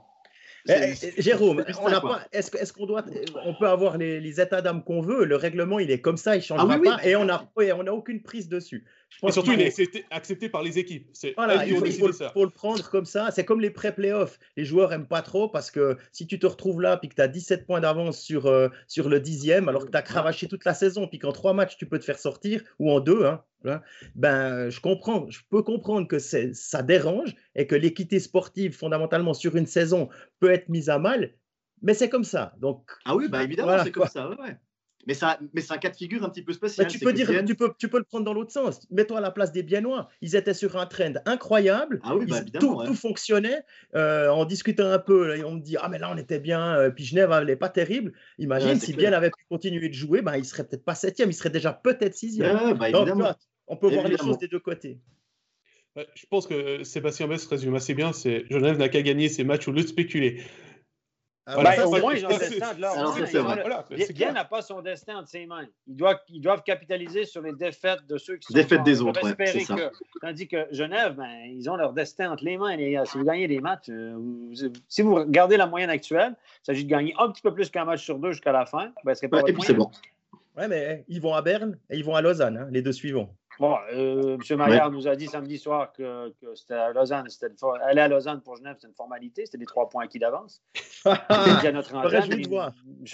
Eh, eh, Jérôme. Est-ce qu'on doit, on peut avoir les, les états d'âme qu'on veut. Le règlement, il est comme ça, il changera Ah oui, oui. pas, et on n'a aucune prise dessus. Et surtout, il est accepté, accepté par les équipes. C'est Voilà, il faut, il ça. faut le prendre comme ça. C'est comme les pré-playoffs. Les joueurs aiment pas trop parce que si tu te retrouves là puis que tu as 17 points d'avance sur, euh, sur le dixième, alors que tu as cravaché toute la saison, puis qu'en trois matchs tu peux te faire sortir, ou en deux, hein, hein, ben, je comprends, je peux comprendre que ça dérange et que l'équité sportive, fondamentalement, sur une saison, peut être mise à mal, mais c'est comme ça. Donc, Ah oui, bah évidemment, Voilà, c'est comme ça. ouais, ouais. Mais, ça, mais c'est un cas de figure un petit peu Bah, spécial. tu, c'est peux dire, Bienne- tu, peux, tu peux le prendre dans l'autre sens. Mets-toi à la place des Biennois. Ils étaient sur un trend incroyable. Ah oui, bah Ils- évidemment. tout, ouais. tout fonctionnait. Euh, en discutant un peu, là, on me dit Ah, mais là, on était bien. euh, Puis Genève n'allait pas terrible. Imagine Ouais, si clair. Bien avait pu continuer de jouer, ben, il serait peut-être pas septième, il serait déjà peut-être sixième. Ouais, bah, Donc, tu on peut voir les choses des deux côtés. Je pense que Sébastien Bess résume assez bien. C'est Genève n'a qu'à gagner ses matchs au lieu de spéculer. Ah, Voilà, ben, ça, au c'est- moins, ils ont ça, le destin de leur alors, main. Voilà, Bien n'a pas son destin entre ses mains. Ils doivent, ils doivent capitaliser sur les défaites de ceux qui sont Défaites des autres, ouais, c'est ça. que- tandis que Genève, ben, ils ont leur destin entre les mains, les gars. Si vous gagnez des matchs, euh, vous- si vous regardez la moyenne actuelle, il s'agit de gagner un petit peu plus qu'un match sur deux jusqu'à la fin. Ben, ce serait pas Ouais, et puis c'est bon. Ouais, mais ils vont à Berne et ils vont à Lausanne, hein, les deux suivants. Bon, euh, M. Maillard nous a dit samedi soir que, que c'était à Lausanne. For- aller à Lausanne pour Genève, c'était une formalité. C'était des trois points acquis d'avance. Notre.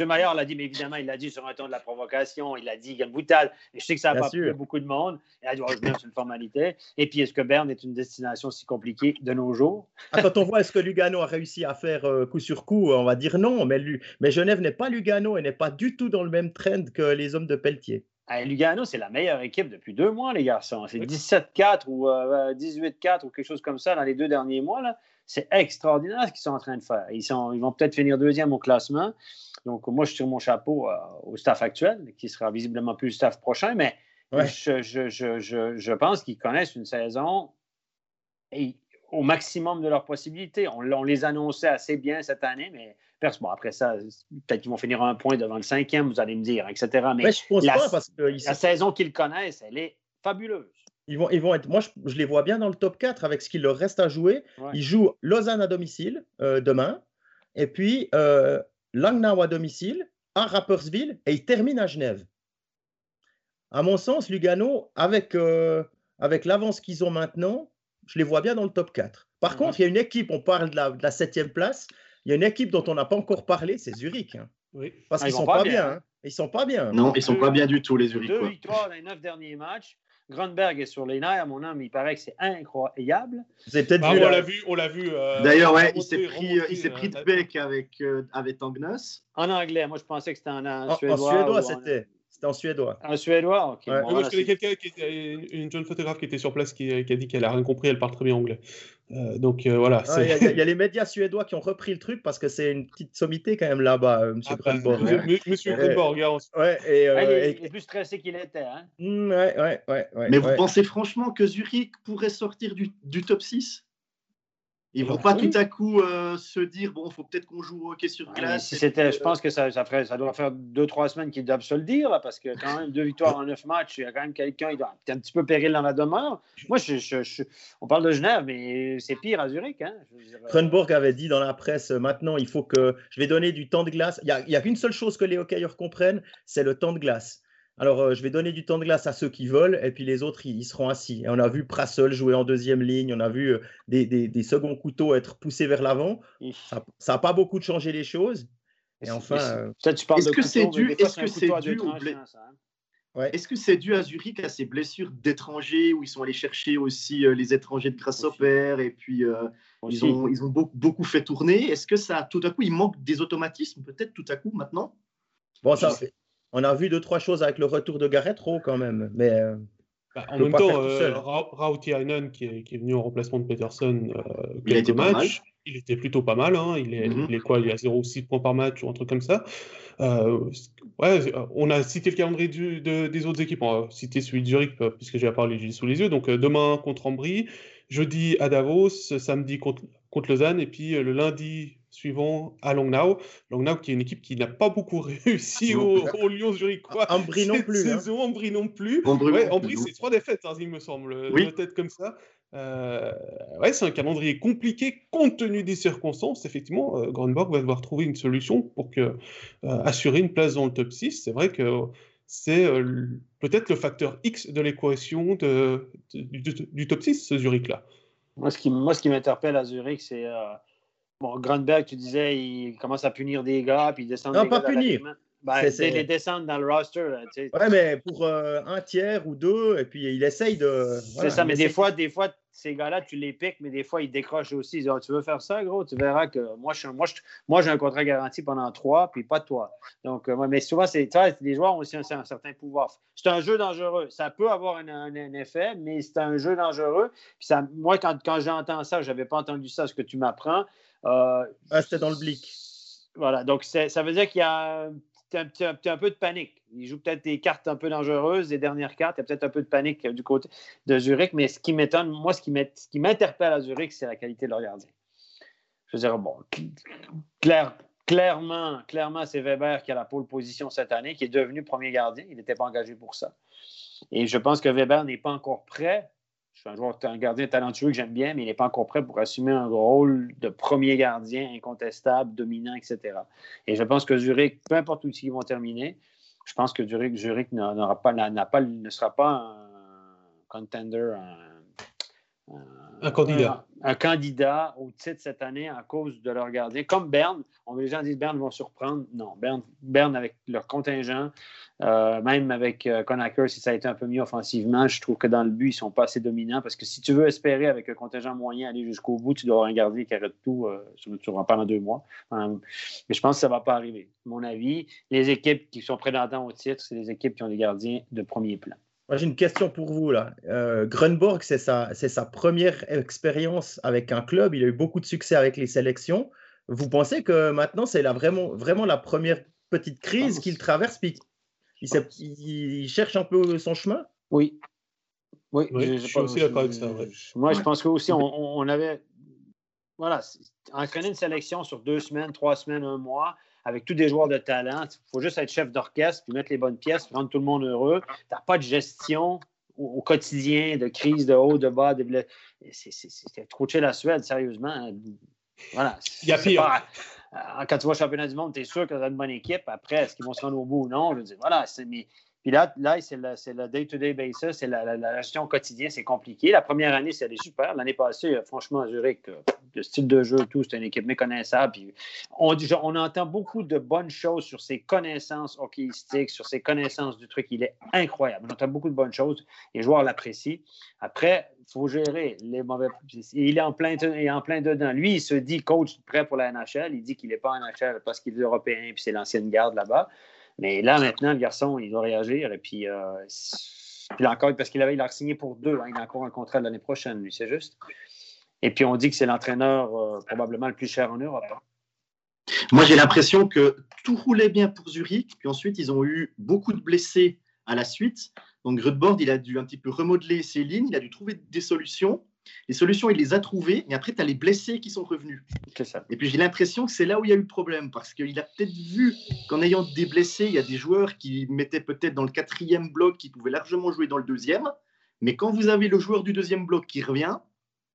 M. Maillard l'a dit, mais évidemment, il l'a dit sur un ton de la provocation. Il l'a dit, il y a une boutade. Et je sais que ça n'a pas plu beaucoup de monde. Il a dit, oh, Genève, c'est une formalité. Et puis, est-ce que Berne est une destination si compliquée de nos jours? Ah, quand on voit ce que Lugano a réussi à faire euh, coup sur coup, on va dire non. Mais, mais Genève n'est pas Lugano et n'est pas du tout dans le même trend que les hommes de Pelletier. Lugano, c'est la meilleure équipe depuis deux mois, les garçons. C'est Oui. 17-4 ou euh, 18-4 ou quelque chose comme ça dans les deux derniers mois. là. C'est extraordinaire ce qu'ils sont en train de faire. Ils, sont, ils vont peut-être finir deuxième au classement. Donc, moi, je tire mon chapeau euh, au staff actuel, qui sera visiblement plus le staff prochain, mais Ouais. je- je- je- je pense qu'ils connaissent une saison et au maximum de leurs possibilités. On, on les annonçait assez bien cette année, mais bon, après ça, peut-être qu'ils vont finir un point devant le cinquième, vous allez me dire, etc. Mais Mais je pense la- pas parce qu'ils la saison qu'ils connaissent, elle est fabuleuse. Ils vont, ils vont être, moi, je, je les vois bien dans le top 4 avec ce qu'il leur reste à jouer. Ouais. Ils jouent Lausanne à domicile euh, demain, et puis euh, Langnau à domicile, à Rapperswil, et ils terminent à Genève. À mon sens, Lugano, avec, euh, avec l'avance qu'ils ont maintenant, je les vois bien dans le top 4. Par Mhm. contre, il y a une équipe, on parle de la, de la septième place, il y a une équipe dont on n'a pas encore parlé, c'est Zurich. hein. Oui. parce Ah, qu'ils ils sont pas, bien. bien, hein. Ils sont pas bien. Non, ils sont Deux- pas bien du tout, les Deux Zurichois. victoires dans les neuf derniers matchs. Grunberg est sur les nerfs, mon homme. Il paraît que c'est incroyable. Vous avez peut-être Ah, vu on la- l'a vu, on l'a vu. euh, D'ailleurs, ouais, il s'est pris, remonter, il s'est euh, pris de la- bec avec, euh, avec. En anglais, moi je pensais que c'était en, en en, en suédois. suédois, c'était. C'était en suédois. En suédois, ok. Ouais. Bon, moi, voilà, je connais quelqu'un qui était une jeune photographe qui était sur place qui, qui a dit qu'elle a rien compris, elle parle très bien anglais. Euh, donc euh, voilà. Ah, Il y, a- y y les médias suédois qui ont repris le truc parce que c'est une petite sommité quand même là-bas, euh, Monsieur Ah, bah, Grunborg, M-. M- Monsieur Ouais. Grunborg, hein, on- Ouais, et, euh, Ah, il, est, et- il est plus stressé qu'il était. Hein? Mm, ouais, ouais, ouais, ouais, Mais vous pensez franchement que Zurich pourrait sortir du, du top 6 Ils vont pas tout à coup euh, se dire bon, faut peut-être qu'on joue au hockey sur glace. si c'était, je pense que ça, ça, ferait, ça doit faire deux trois semaines qu'ils doivent se le dire là, parce que quand même deux victoires en neuf matchs, il y a quand même quelqu'un, il doit être un petit peu péril dans la demeure. Moi, je, on parle de Genève, mais c'est pire à Zurich. Hein, Cronenberg avait dit dans la presse maintenant, il faut que je vais donner du temps de glace. Il n'y a, a qu'une seule chose que les hockeyeurs comprennent, c'est le temps de glace. Alors, euh, je vais donner du temps de glace à ceux qui veulent, et puis les autres, ils, seront assis. Et on a vu Prassel jouer en deuxième ligne, on a vu euh, des, seconds couteaux être poussés vers l'avant. Ça n'a pas beaucoup de changé les choses. Et enfin, euh, est-ce que c'est dû, est-ce que c'est dû hein. Est-ce que c'est dû à Zurich à ces blessures d'étrangers où ils sont allés chercher aussi les étrangers de Grasshopper et puis ils ont, ils ont beaucoup, beaucoup fait tourner? Est-ce que ça, tout à coup, il manque des automatismes peut-être tout à coup maintenant? Bon, ça, on a vu deux, trois choses avec le retour de Garrett Rowe quand même. Mais, euh, bah, en même temps, euh, Rautiainen, qui est, qui est venu en remplacement de Peterson, euh, quelques matchs, il était plutôt pas mal. Hein. Il, est, mm-hmm. il, est, quoi Il a 0,6 points par match ou un truc comme ça. Euh, ouais, on a cité le calendrier du, des autres équipes. On va citer celui de Zurich, puisque j'ai parlé sous les yeux. Donc demain contre Ambry, jeudi à Davos, samedi contre, contre Lausanne, et puis le lundi suivant à Longnau. Longnau qui est une équipe qui n'a pas beaucoup réussi au, au Lyon Zurichois. Ambry non plus. Hein. Saison, Ambry non plus. Ambry, c'est trois défaites, hein, il me semble, oui. peut-être comme ça. Euh, ouais, c'est un calendrier compliqué compte tenu des circonstances. Effectivement, euh, Grunborg va devoir trouver une solution pour que, euh, assurer une place dans le top 6. C'est vrai que c'est euh, peut-être le facteur X de l'équation de, du, du, top 6, ce Zurich-là. Moi, ce qui, moi, ce qui m'interpelle à Zurich, c'est Bon, Grunberg, tu disais, il commence à punir des gars, puis il descend Non, pas punir. Ben, c'est les descendre dans le roster. Là, ouais, mais pour euh, un tiers ou deux, et puis il essaye de. c'est ça, mais des fois, des fois, ces gars-là, tu les piques, mais des fois, ils décrochent aussi. Ils disent, ah, tu veux faire ça, gros? Tu verras que moi, je, moi, moi, j'ai un contrat garanti pendant trois, puis pas toi. Donc, euh, mais souvent, c'est, les joueurs ont aussi un, certain pouvoir. C'est un jeu dangereux. Ça peut avoir un, effet, mais c'est un jeu dangereux. Puis ça, moi, quand, quand j'entends ça, je n'avais pas entendu ça, ce que tu m'apprends. Euh, ah, c'était dans le blick. Voilà, donc ça veut dire qu'il y a un, petit, un, peu de panique. Il joue peut-être des cartes un peu dangereuses, des dernières cartes. Il y a peut-être un peu de panique du côté de Zurich, mais ce qui m'étonne, moi, ce qui m'interpelle à Zurich, c'est la qualité de leur gardien. Je veux dire, bon, clair, clairement, clairement, c'est Weber qui a la pole position cette année, qui est devenu premier gardien. Il n'était pas engagé pour ça. Et je pense que Weber n'est pas encore prêt je suis un joueur, un gardien talentueux que j'aime bien, mais il n'est pas encore prêt pour assumer un rôle de premier gardien incontestable, dominant, etc. Et je pense que Zurich, peu importe où ils vont terminer, je pense que Zurich, Zurich pas, pas, ne sera pas un contender, candidat. Un, candidat au titre cette année à cause de leur gardien. Comme Berne, on, les gens disent Berne vont surprendre. Non, Berne, Berne avec leur contingent, euh, même avec euh, si ça a été un peu mieux offensivement, je trouve que dans le but, ils ne sont pas assez dominants parce que si tu veux espérer avec un contingent moyen aller jusqu'au bout, tu dois avoir un gardien qui arrête tout euh, sur, pendant deux mois. mais je pense que ça ne va pas arriver. Mon avis, les équipes qui sont prétendantes au titre, c'est les équipes qui ont des gardiens de premier plan. Moi, j'ai une question pour vous. là. Euh, Grunborg, c'est sa, sa, première expérience avec un club. Il a eu beaucoup de succès avec les sélections. Vous pensez que maintenant, c'est vraiment, vraiment la première petite crise qu'il traverse? Puis il, cherche un peu son chemin? Oui. Oui, je, suis aussi d'accord avec ça. Moi, je pense que aussi, on, on avait. Voilà, entraîner une sélection sur deux semaines, trois semaines, un mois, avec tous des joueurs de talent. Il faut juste être chef d'orchestre, puis mettre les bonnes pièces, rendre tout le monde heureux. Tu n'as pas de gestion au, quotidien, de crise de haut, de bas. De... C'est trop chill la Suède, sérieusement. Voilà. Il y a pire. Euh, quand tu vois le championnat du monde, tu es sûr que tu as une bonne équipe. Après, est-ce qu'ils vont se rendre au bout ou non? Je dis, voilà, mais puis là, là c'est le day-to-day basis, c'est la, gestion quotidienne, c'est compliqué. La première année, c'est super. L'année passée, euh, franchement, à Zurich, euh, le style de jeu, tout, c'est une équipe méconnaissable. Puis on, on, entend beaucoup de bonnes choses sur ses connaissances hockeyistiques, sur ses connaissances du truc. Il est incroyable. On entend beaucoup de bonnes choses. Les joueurs l'apprécient. Après, il faut gérer les mauvais. Il est en plein, il est en plein dedans. Lui, il se dit coach prêt pour la NHL. Il dit qu'il n'est pas en NHL parce qu'il est européen puis c'est l'ancienne garde là-bas. Mais là, maintenant, le garçon, il doit réagir. Et puis, euh, puis encore, parce qu'il avait, il a signé pour deux. Hein, il a encore un contrat l'année prochaine, lui, c'est juste. Et puis, on dit que c'est l'entraîneur euh, probablement le plus cher en Europe. Hein. Moi, j'ai l'impression que tout roulait bien pour Zurich. Puis ensuite, ils ont eu beaucoup de blessés à la suite. Donc, Grudbord, il a dû un petit peu remodeler ses lignes. Il a dû trouver des solutions. Les solutions, il les a trouvées, mais après, tu as les blessés qui sont revenus. Ça. Et puis j'ai l'impression que c'est là où il y a eu le problème, parce qu'il a peut-être vu qu'en ayant des blessés, il y a des joueurs qui mettaient peut-être dans le quatrième bloc, qui pouvaient largement jouer dans le deuxième. Mais quand vous avez le joueur du deuxième bloc qui revient,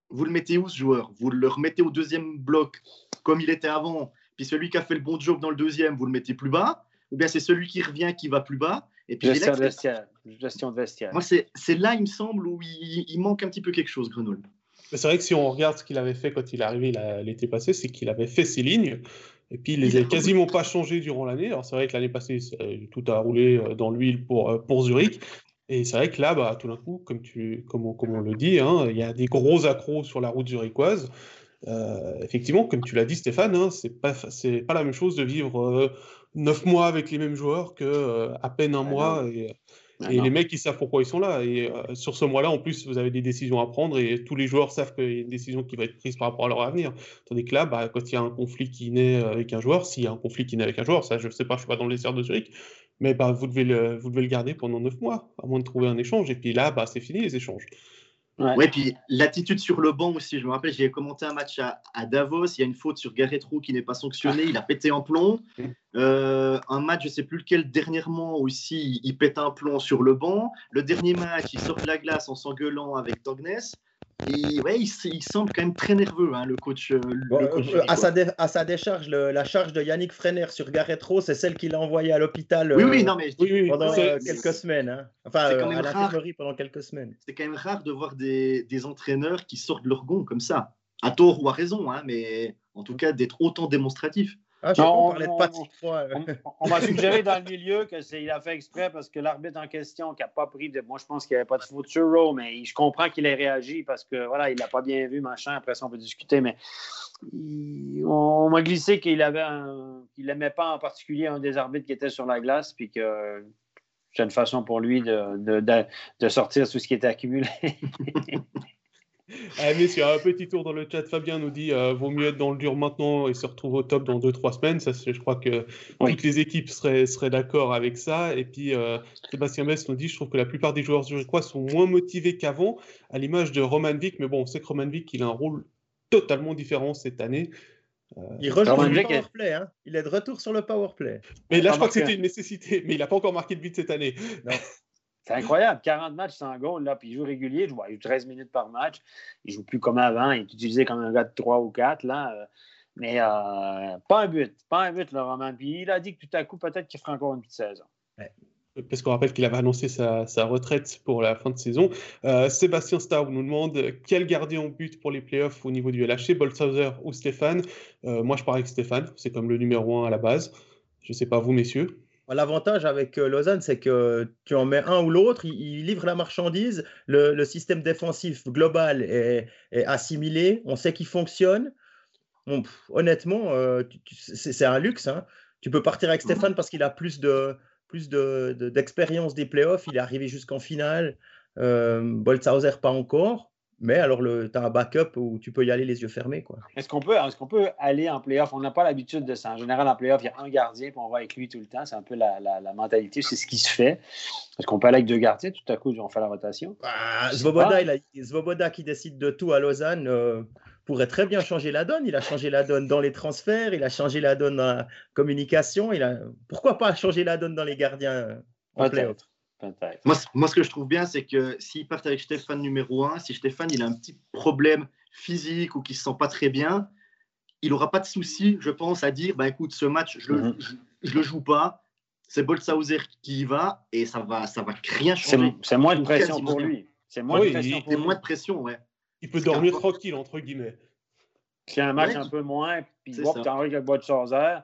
vous le mettez où ce joueur? Vous le remettez au deuxième bloc comme il était avant, puis celui qui a fait le bon job dans le deuxième, vous le mettez plus bas, ou bien c'est celui qui revient qui va plus bas? Et puis gestion, vestiaire. Gestion de vestiaire. Moi, c'est là, il me semble, où il, il manque un petit peu quelque chose, Grenoble. C'est vrai que si on regarde ce qu'il avait fait quand il est arrivé l'été passé, c'est qu'il avait fait ses lignes. Et puis, il les a quasiment pas changées durant l'année. Alors, c'est vrai que l'année passée, tout a roulé euh, dans l'huile pour, euh, pour Zurich. Et c'est vrai que là, bah, tout d'un coup, comme, tu, comme, on, comme on le dit, hein, il y a des gros accros sur la route zurichoise. Euh, effectivement, comme tu l'as dit, Stéphane, hein, c'est pas, c'est pas la même chose de vivre neuf mois avec les mêmes joueurs que à peine un ah mois. Et, ah et les mecs, ils savent pourquoi ils sont là. Et euh, sur ce mois-là, en plus, vous avez des décisions à prendre et tous les joueurs savent qu'il y a une décision qui va être prise par rapport à leur avenir. Tandis que là, bah, quand il y a un conflit qui naît avec un joueur, s'il y a un conflit qui naît avec un joueur, ça, je ne sais pas, je ne suis pas dans les serres de Zurich, mais bah, vous, devez le, vous devez le garder pendant neuf mois, à moins de trouver un échange. Et puis là, bah, c'est fini les échanges. Ouais. puis l'attitude sur le banc aussi. Je me rappelle, j'ai commenté un match à, Davos. Il y a une faute sur Garretro qui n'est pas sanctionnée. Il a pété un plomb. Euh, un match, je ne sais plus lequel, dernièrement aussi, il pète un plomb sur le banc. Le dernier match, il sort de la glace en s'engueulant avec Tognes. Ouais, il, semble quand même très nerveux, hein, le coach. Euh, euh, à, sa à, sa décharge, la charge de Yannick Frener sur Garretro, c'est celle qu'il a envoyée à l'hôpital oui, oui, non, mais pendant quelques semaines. Hein. Enfin, à l'infirmerie pendant quelques semaines. C'est quand même rare de voir des, des, entraîneurs qui sortent leur gond comme ça, à tort ou à raison, hein, mais en tout cas d'être autant démonstratif. Ah, on, parlait de Patrick On, m'a suggéré dans le milieu qu'il a fait exprès parce que l'arbitre en question, qui n'a pas pris de. Moi, je pense qu'il n'y avait pas de faute sur Rowe, mais je comprends qu'il ait réagi parce que voilà, il n'a pas bien vu, machin. Après ça, on peut discuter, mais on m'a glissé qu'il avait qu'il n'aimait pas en particulier un des arbitres qui était sur la glace, puis que c'est une façon pour lui de, de, de, de sortir tout ce qui était accumulé. Ah, messieurs, un petit tour dans le chat. Fabien nous dit euh, vaut mieux être dans le dur maintenant et se retrouver au top dans 2-3 semaines. Ça, je crois que toutes les équipes seraient, seraient d'accord avec ça. Et puis, euh, Sébastien Bess nous dit je trouve que la plupart des joueurs zurichois sont moins motivés qu'avant, à l'image de Roman Vic. Mais bon, on sait que Roman Vic, il a un rôle totalement différent cette année. Euh, il rejoint le powerplay. Hein. Il est de retour sur le powerplay. Mais là, je crois que c'était une nécessité. Mais il n'a pas encore marqué de but cette année. Non. C'est incroyable, 40 matchs sans goal, là, puis il joue régulier, il joue 13 minutes par match, il joue plus comme avant, il est utilisé comme un gars de 3 ou 4, là, euh, mais euh, pas un but, pas un but, le Roman. Puis il a dit que tout à coup, peut-être qu'il fera encore une petite saison. Parce qu'on rappelle qu'il avait annoncé sa, retraite pour la fin de saison. Euh, Sébastien Starr nous demande quel gardien en but pour les playoffs au niveau du LHC, Bolshauser ou Stéphane? Moi, je parie que Stéphane, c'est comme le numéro 1 à la base. Je ne sais pas vous, messieurs. L'avantage avec euh, Lausanne, c'est que tu en mets un ou l'autre, il, livre la marchandise, le, système défensif global est, assimilé, on sait qu'il fonctionne. honnêtement, euh, c'est un luxe. Hein. Tu peux partir avec Stéphane parce qu'il a plus de plus d'expérience des playoffs, il est arrivé jusqu'en finale. Euh, Boltzhauser, pas encore. Mais alors, tu as un backup où tu peux y aller les yeux fermés. Est-ce qu'on peut, est qu'on peut aller en playoff? On n'a pas l'habitude de ça. En général, en playoff, il y a un gardien, puis on va avec lui tout le temps. C'est un peu la, mentalité, c'est ce qui se fait. Est-ce qu'on peut aller avec deux gardiens? Tout à coup, on fait la rotation. Bah, Zvoboda, qui décide de tout à Lausanne euh, pourrait très bien changer la donne. Il a changé la donne dans les transferts, il a changé la donne dans la communication. Il a... Pourquoi pas changer la donne dans les gardiens en playoff? Moi, moi, ce que je trouve bien, c'est que s'ils partent avec Stéphane numéro 1, si Stéphane il a un petit problème physique ou qu'il ne se sent pas très bien, il n'aura pas de souci, je pense, à dire bah, écoute, ce match, je ne le, mhm. joue pas. C'est Boltzhauser qui y va et ça va, ça va rien changer. C'est moins de pression pour lui. C'est moins, de pression pour moins de pression, ouais. Il peut dormir tranquille, entre guillemets. C'est un match un peu moins, puis tu as avec Boltzhauser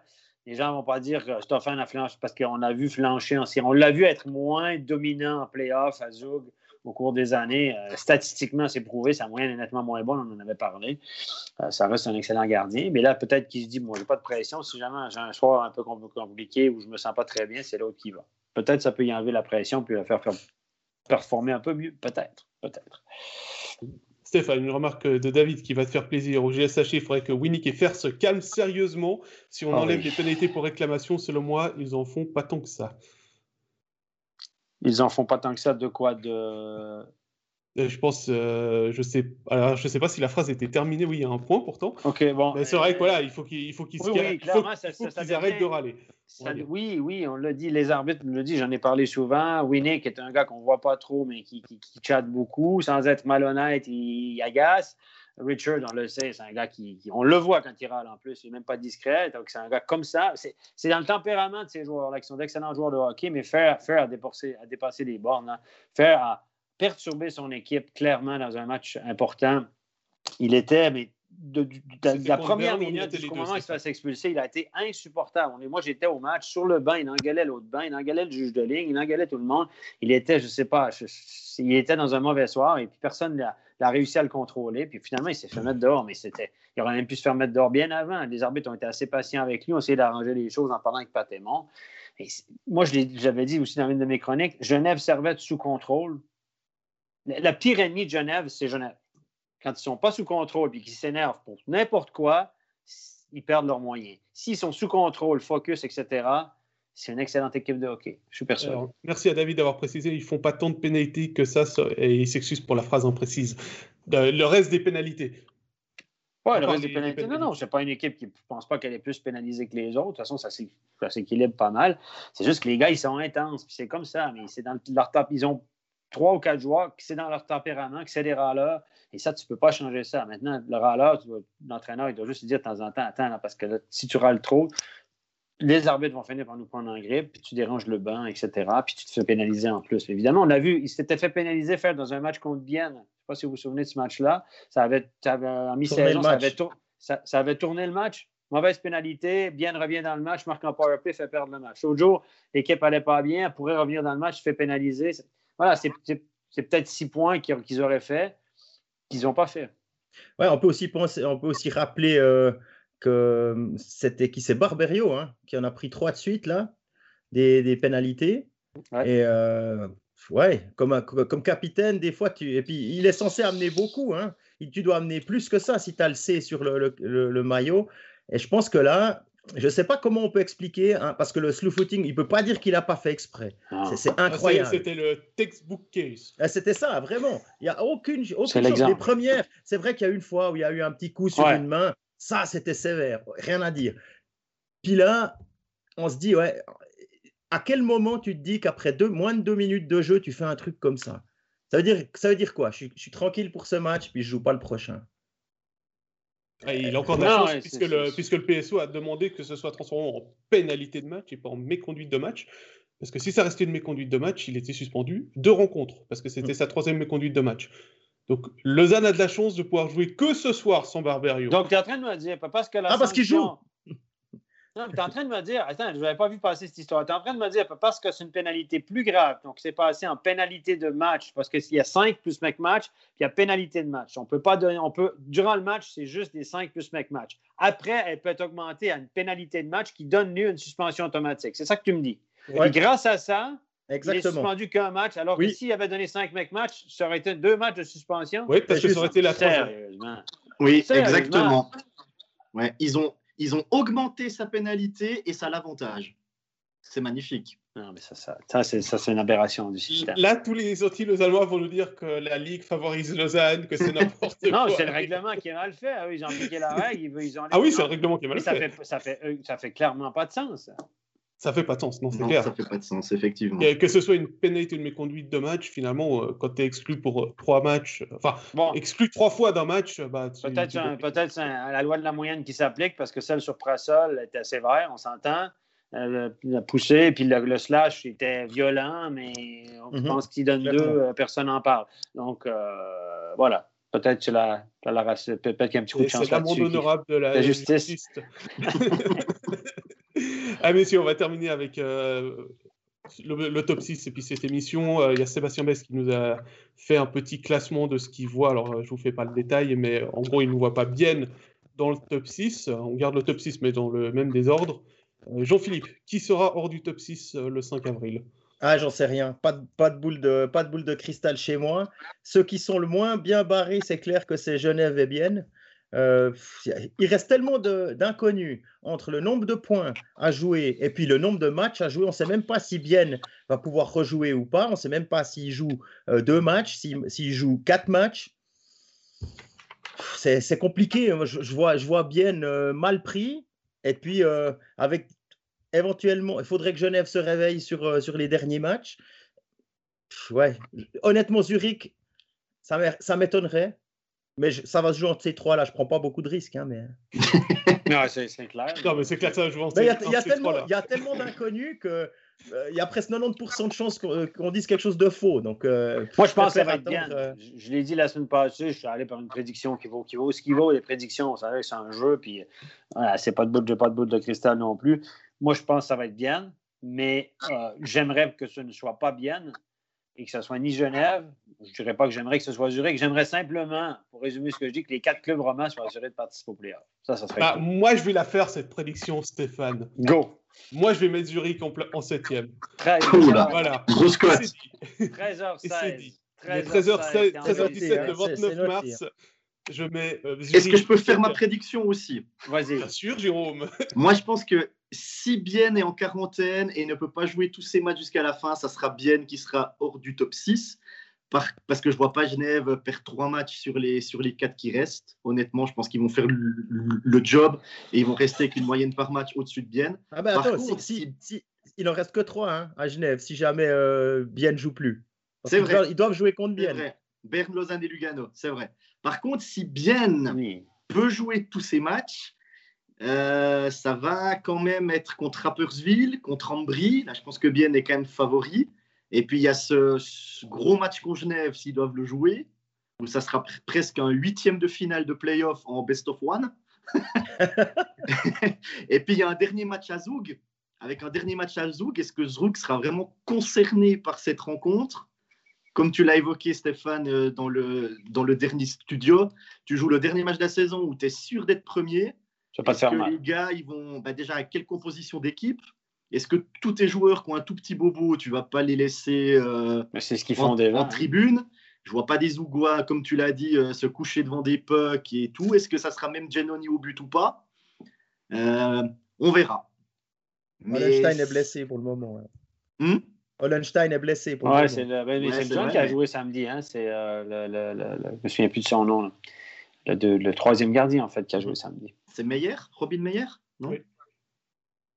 les gens ne vont pas dire que Stoffan a flanché parce qu'on a vu flancher en On l'a vu être moins dominant en playoff à Zug au cours des années. Euh, statistiquement, c'est prouvé, sa moyenne est nettement moins bonne, on en avait parlé. Euh, ça reste un excellent gardien. Mais là, peut-être qu'il se dit, moi, j'ai pas de pression. Si jamais j'ai un soir un peu compliqué ou je me sens pas très bien, c'est l'autre qui va. Peut-être ça peut y enlever la pression puis le faire performer un peu mieux. Peut-être. Peut-être. Stéphane, une remarque de David qui va te faire plaisir. Au GSH, il faudrait que Winnick et Fer se calment sérieusement. Si on ah enlève les pénalités pour réclamation, selon moi, ils en font pas tant que ça. Ils en font pas tant que ça de quoi de... Euh, je pense, euh, je sais, alors je sais pas si la phrase était terminée. Oui, il y a un point pourtant. Ok, bon. Mais c'est vrai que voilà, il faut qu'il faut qu'ils Oui, oui, ça qu'ils arrêtent de râler. Ça- oui, oui, on l'a dit, les arbitres me le disent, j'en ai parlé souvent. Winnick est un gars qu'on voit pas trop, mais qui, qui, qui chatte beaucoup. Sans être malhonnête, il, il agace. Richard, on le sait, c'est un gars qui, qui- On le voit quand il râle en plus, il n'est même pas discret. Donc, c'est un gars comme ça. C'est c'est dans le tempérament de ces joueurs-là, qui sont d'excellents joueurs de hockey, mais faire, faire à, dépasser, à dépasser les bornes, hein, faire à perturber son équipe clairement dans un match important. Il était, mais de, de- de- de la première minute jusqu'au moment où il c'est se fait expulser, il a été insupportable. On est- Moi, j'étais au match sur le banc, il engueulait l'autre banc, il engueulait le juge de ligne, il engueulait tout le monde. Il était, je sais pas, je- je- il était dans un mauvais soir et puis personne n'a réussi à le contrôler. Puis finalement, il s'est fait mettre dehors, mais c'était, il aurait même pu se faire mettre dehors bien avant. Les arbitres ont été assez patients avec lui, ont essayé d'arranger les choses en parlant avec Patémon. Et moi, j'avais dit aussi dans une de mes chroniques, Genève servait sous contrôle. La, pire ennemie de Genève, c'est Genève. Quand ils ne sont pas sous contrôle et qu'ils s'énervent pour n'importe quoi, ils perdent leurs moyens. S'ils sont sous contrôle, focus, etc., c'est une excellente équipe de hockey. Je suis persuadé. Alors, merci à David d'avoir précisé. Ils font pas tant de pénalités que ça, et il s'excuse pour la phrase imprécise. Le, le reste des pénalités. Ouais, À le reste des pénalités. Non, non, pénalités. c'est pas une équipe qui ne pense pas qu'elle est plus pénalisée que les autres. De toute façon, ça s'é- ça s'équilibre pas mal. C'est juste que les gars, ils sont intenses. Puis c'est comme ça. Mais c'est dans leur top. Ils ont trois ou quatre joueurs qui c'est dans leur tempérament, que c'est des râleurs. Et ça, tu peux pas changer ça. Maintenant, le râleur, l'entraîneur, il doit juste dire de temps en temps, attends, là, parce que là, si tu râles trop, les arbitres vont finir par nous prendre en grippe, puis tu déranges le banc, etc. Puis tu te fais pénaliser en plus. Évidemment, on l'a vu, il s'était fait pénaliser faire dans un match contre Bienne. Je ne sais pas si vous vous souvenez de ce match-là. Ça avait, ça avait- en mi-saison, ça ça- ça avait tourné le match. Mauvaise pénalité, Bienne revient dans le match, marque un powerplay, fait perdre le match. L'autre jour, l'équipe n'allait pas bien, elle pourrait revenir dans le match, se fait pénaliser. Voilà, c'est peut-être six points qu'ils auraient fait, qu'ils n'ont pas fait. Ouais, on peut aussi penser, on peut aussi rappeler euh, que c'était qui c'est Barberio hein, qui en a pris trois de suite là, des, des pénalités. Ouais. Et euh, ouais, comme, comme capitaine, des fois tu et puis il est censé amener beaucoup. Hein. Tu dois amener plus que ça si tu as le C sur le, le- le- le maillot. Et je pense que là, je ne sais pas comment on peut expliquer, hein, parce que le slew footing, il peut pas dire qu'il n'a pas fait exprès. C'est- C'est Ah, ça y est, incroyable. C'était le textbook case. Ah, C'était ça, vraiment. Il n'y a aucune, aucune C'est l'exemple. Les premières, c'est vrai qu'il y a une fois où il y a eu un petit coup sur Ouais. une main. Ça, c'était sévère. Rien à dire. Puis là, on se dit, ouais, à quel moment tu te dis qu'après deux, moins de deux minutes de jeu, tu fais un truc comme ça? Ça veut, dire, ça veut dire quoi? Je suis, je suis tranquille pour ce match, puis je joue pas le prochain. Ah, il a encore de la Non, chance ouais, puisque, le, c'est- puisque le PSO a demandé que ce soit transformé en pénalité de match et pas en méconduite de match. Parce que si ça restait une méconduite de match, il était suspendu deux rencontres, parce que c'était sa troisième méconduite de match. Donc Lausanne a de la chance de pouvoir jouer que ce soir sans Barberio. Donc, tu es en train de me dire, pas parce que la Ah, parce qu'il sanction- Non, tu es en train de me dire, attends, je n'avais pas vu passer cette histoire. Tu es en train de me dire, parce que c'est une pénalité plus grave, donc c'est passé en pénalité de match, parce qu'il y a 5 plus mec match, puis il y a pénalité de match. On peut pas donner, on peut, durant le match, c'est juste des 5 plus mec match. Après, elle peut être augmentée à une pénalité de match qui donne lieu à une suspension automatique. C'est ça que tu me dis. Ouais, Et grâce à ça, il est exactement. suspendu qu'un match, alors Oui. que s'il avait donné 5 mec match, ça aurait été deux matchs de suspension. oui, parce que ça aurait été la troisième. Sérieusement. Oui, Sérieusement. exactement. Ouais, ils, ont, ils ont augmenté sa pénalité et ça l'avantage. C'est magnifique. Non, mais ça, ça, ça, c'est, ça, c'est une aberration du système. Là, tous les anti-lausannois vont nous dire que la Ligue favorise Lausanne, que c'est n'importe quoi. Non, c'est le règlement qui est mal fait. Ah oui, ils ont appliqué la règle. Ils, veulent- ils ont Ah oui, c'est le règlement qui est mal Mais ça fait. fait, ça, fait, euh, ça fait clairement pas de sens. Ça. Fait pas de sens, non, c'est clair. ça fait pas de sens, effectivement. Que que ce soit une pénalité ou une méconduite de match, finalement, euh, quand tu es exclu pour euh, trois matchs, euh, enfin, Bon, exclu trois fois d'un match, bah, tu- peut-être, tu- un- la loi de la moyenne qui s'applique parce que celle sur Prassol était sévère, on s'entend. Euh, la poussée, puis le, le slash était violent, mais on Mhm. pense qu'il donne deux, euh, personne n'en parle. Donc, euh, voilà. Peut-être la, la, qu'il y a un petit coup de C'est chance c'est qui- honorable de la, la justice. justice. ah, messieurs, on va terminer avec euh, le, top 6 et puis cette émission. Euh, Il y a Sébastien Bess qui nous a fait un petit classement de ce qu'il voit. Alors, euh, je vous fais pas le détail, mais en gros, il ne voit pas bien dans le top 6. On garde le top 6, mais dans le même désordre. Euh, Jean-Philippe, qui sera hors du top 6 euh, le 5 avril? Ah, j'en sais rien. Pas de, pas, de boule de, pas de boule de cristal chez moi. Ceux qui sont le moins bien barrés, c'est clair que c'est Genève et Bienne. Euh, il reste tellement d'inconnus entre le nombre de points à jouer et puis le nombre de matchs à jouer. On ne sait même pas si Bienne va pouvoir rejouer ou pas. On ne sait même pas s'il joue deux matchs, s'il joue quatre matchs. C'est compliqué. Je, vois, je bien mal pris. Et puis, avec éventuellement, il faudrait que Genève se réveille sur, sur les derniers matchs. ouais, honnêtement, Zurich, ça m'étonnerait. Mais ça va se jouer entre ces trois-là. Je ne prends pas beaucoup de risques. Hein, mais... non, c'est clair. Non, mais c'est clair que ça va jouer entre, Il y, a tellement d'inconnus que. Euh, il y a presque 90% de chances euh, qu'on dise quelque chose de faux. Donc, euh, Moi, je pense que ça va être bien. Je, l'ai dit la semaine passée, je suis allé par une prédiction qui vaut, qui vaut ce qui vaut. Les prédictions, ça c'est un jeu, puis voilà, c'est pas de bout, pas de bout de cristal non plus. Moi, je pense que ça va être bien, mais j'aimerais que ce ne soit pas bien et que ce soit ni Genève, je ne dirais pas que j'aimerais que ce soit Zurich. J'aimerais simplement, pour résumer ce que je dis, que les quatre clubs romans soient assurés de participer au playoff. Ça, ça serait. Bah, moi, je vais la faire, cette prédiction, Stéphane. Go! Moi, je vais mettre Zurich en, en septième. 13 Voilà. Grosse cote. 13h16. 13h16, 13h17, le 29 mars. Je mets. Euh, Est-ce que je peux faire ma prédiction aussi? Vas-y. Bien sûr, Jérôme. Moi, je pense que si Bien est en quarantaine et ne peut pas jouer tous ses matchs jusqu'à la fin, ça sera Bien qui sera hors du top 6. parce que je ne vois pas Genève perdre trois matchs sur les, sur les quatre qui restent. Honnêtement, je pense qu'ils vont faire le, job et ils vont rester avec une moyenne par match au-dessus de Bien. Ah ben attends, si, il en reste que trois hein, à Genève, si jamais euh, Bien ne joue plus. C'est vrai. Ils doivent, jouer contre Bien. Berne, Lausanne et Lugano, c'est vrai. Par contre, si Bien peut jouer tous ces matchs, euh, ça va quand même être contre Rappersville, contre Ambry. Là, je pense que Bien est quand même favori. Et puis, il y a ce, gros match contre Genève, s'ils doivent le jouer, où ça sera presque un huitième de finale de playoff en best of one. et puis, il y a un dernier match à Zoug. Avec un dernier match à Zoug, est-ce que Zoug sera vraiment concerné par cette rencontre? Comme tu l'as évoqué, Stéphane, euh, dans le, dans le dernier studio, tu joues le dernier match de la saison où tu es sûr d'être premier est-ce que les gars, ils vont bah, déjà à quelle composition d'équipe? Est-ce que tous tes joueurs qui ont un tout petit bobo, tu vas pas les laisser euh, c'est ce qu'ils font en, en tribune? Je vois pas des Ougois, comme tu l'as dit, euh, se coucher devant des pucks et tout. Est-ce que ça sera même Genoni au but ou pas? Euh, On verra. Hollenstein est blessé pour le moment. Hmm? Hollenstein est blessé pour le moment. C'est le, ben, le John qui a joué samedi. Hein, c'est le, le, le, je me souviens plus de son nom. Le, troisième gardien, en fait, qui a joué samedi. C'est Meyer? Robin Meyer? Non? Oui.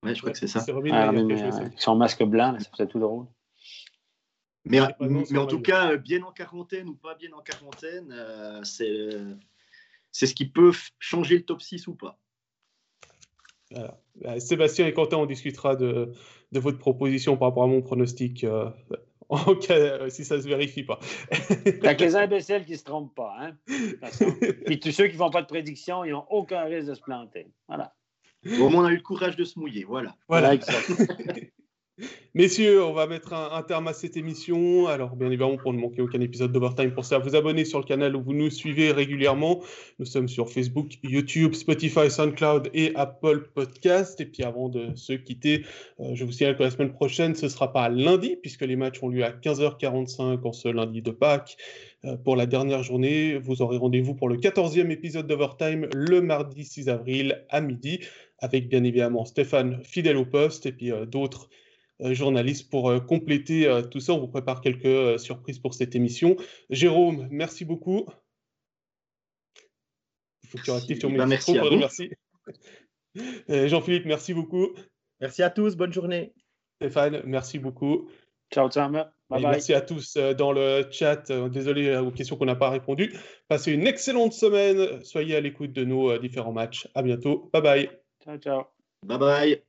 Ouais, je crois que c'est ça. C'est Robin ah, Meyer. son masque blanc, ça faisait tout drôle. Mais, mais en tout cas, bien en quarantaine ou pas bien en quarantaine, euh, c'est ce qui peut changer le top 6 ou pas. Bah, Sébastien et Quentin, on discutera de, de, votre proposition par rapport à mon pronostic euh, en cas, euh, si ça ne se vérifie pas. T'as que les imbéciles qui ne se trompent pas. Hein? Puis tous ceux qui ne font pas de prédiction, ils n'ont aucun risque de se planter. Voilà. Au moins, on a eu le courage de se mouiller. Voilà. Voilà, exact. Messieurs, on va mettre un, terme à cette émission. Alors, bien évidemment, pour ne manquer aucun épisode d'Overtime, pensez à vous abonner sur le canal où vous nous suivez régulièrement. Nous sommes sur Facebook, YouTube, Spotify, SoundCloud et Apple Podcast. Et puis, avant de se quitter, euh, je vous signale que la semaine prochaine, ce ne sera pas lundi, puisque les matchs ont lieu à 15h45 en ce lundi de Pâques. Euh, pour la dernière journée, vous aurez rendez-vous pour le 14e épisode d'Overtime le mardi 6 avril à midi, avec bien évidemment Stéphane fidèle au poste et puis euh, d'autres journaliste pour euh, compléter euh, tout ça. On vous prépare quelques surprises pour cette émission. Jérôme, merci beaucoup. Il faut que tu actives ton micro. Merci. Jean-Philippe, merci beaucoup. Merci à tous. Bonne journée. Stéphane, merci beaucoup. Ciao, ciao. Merci à tous dans le chat. Désolé aux questions qu'on n'a pas répondu. Passez une excellente semaine. Soyez à l'écoute de nos différents matchs. À bientôt. Bye bye. Ciao, ciao. Bye bye.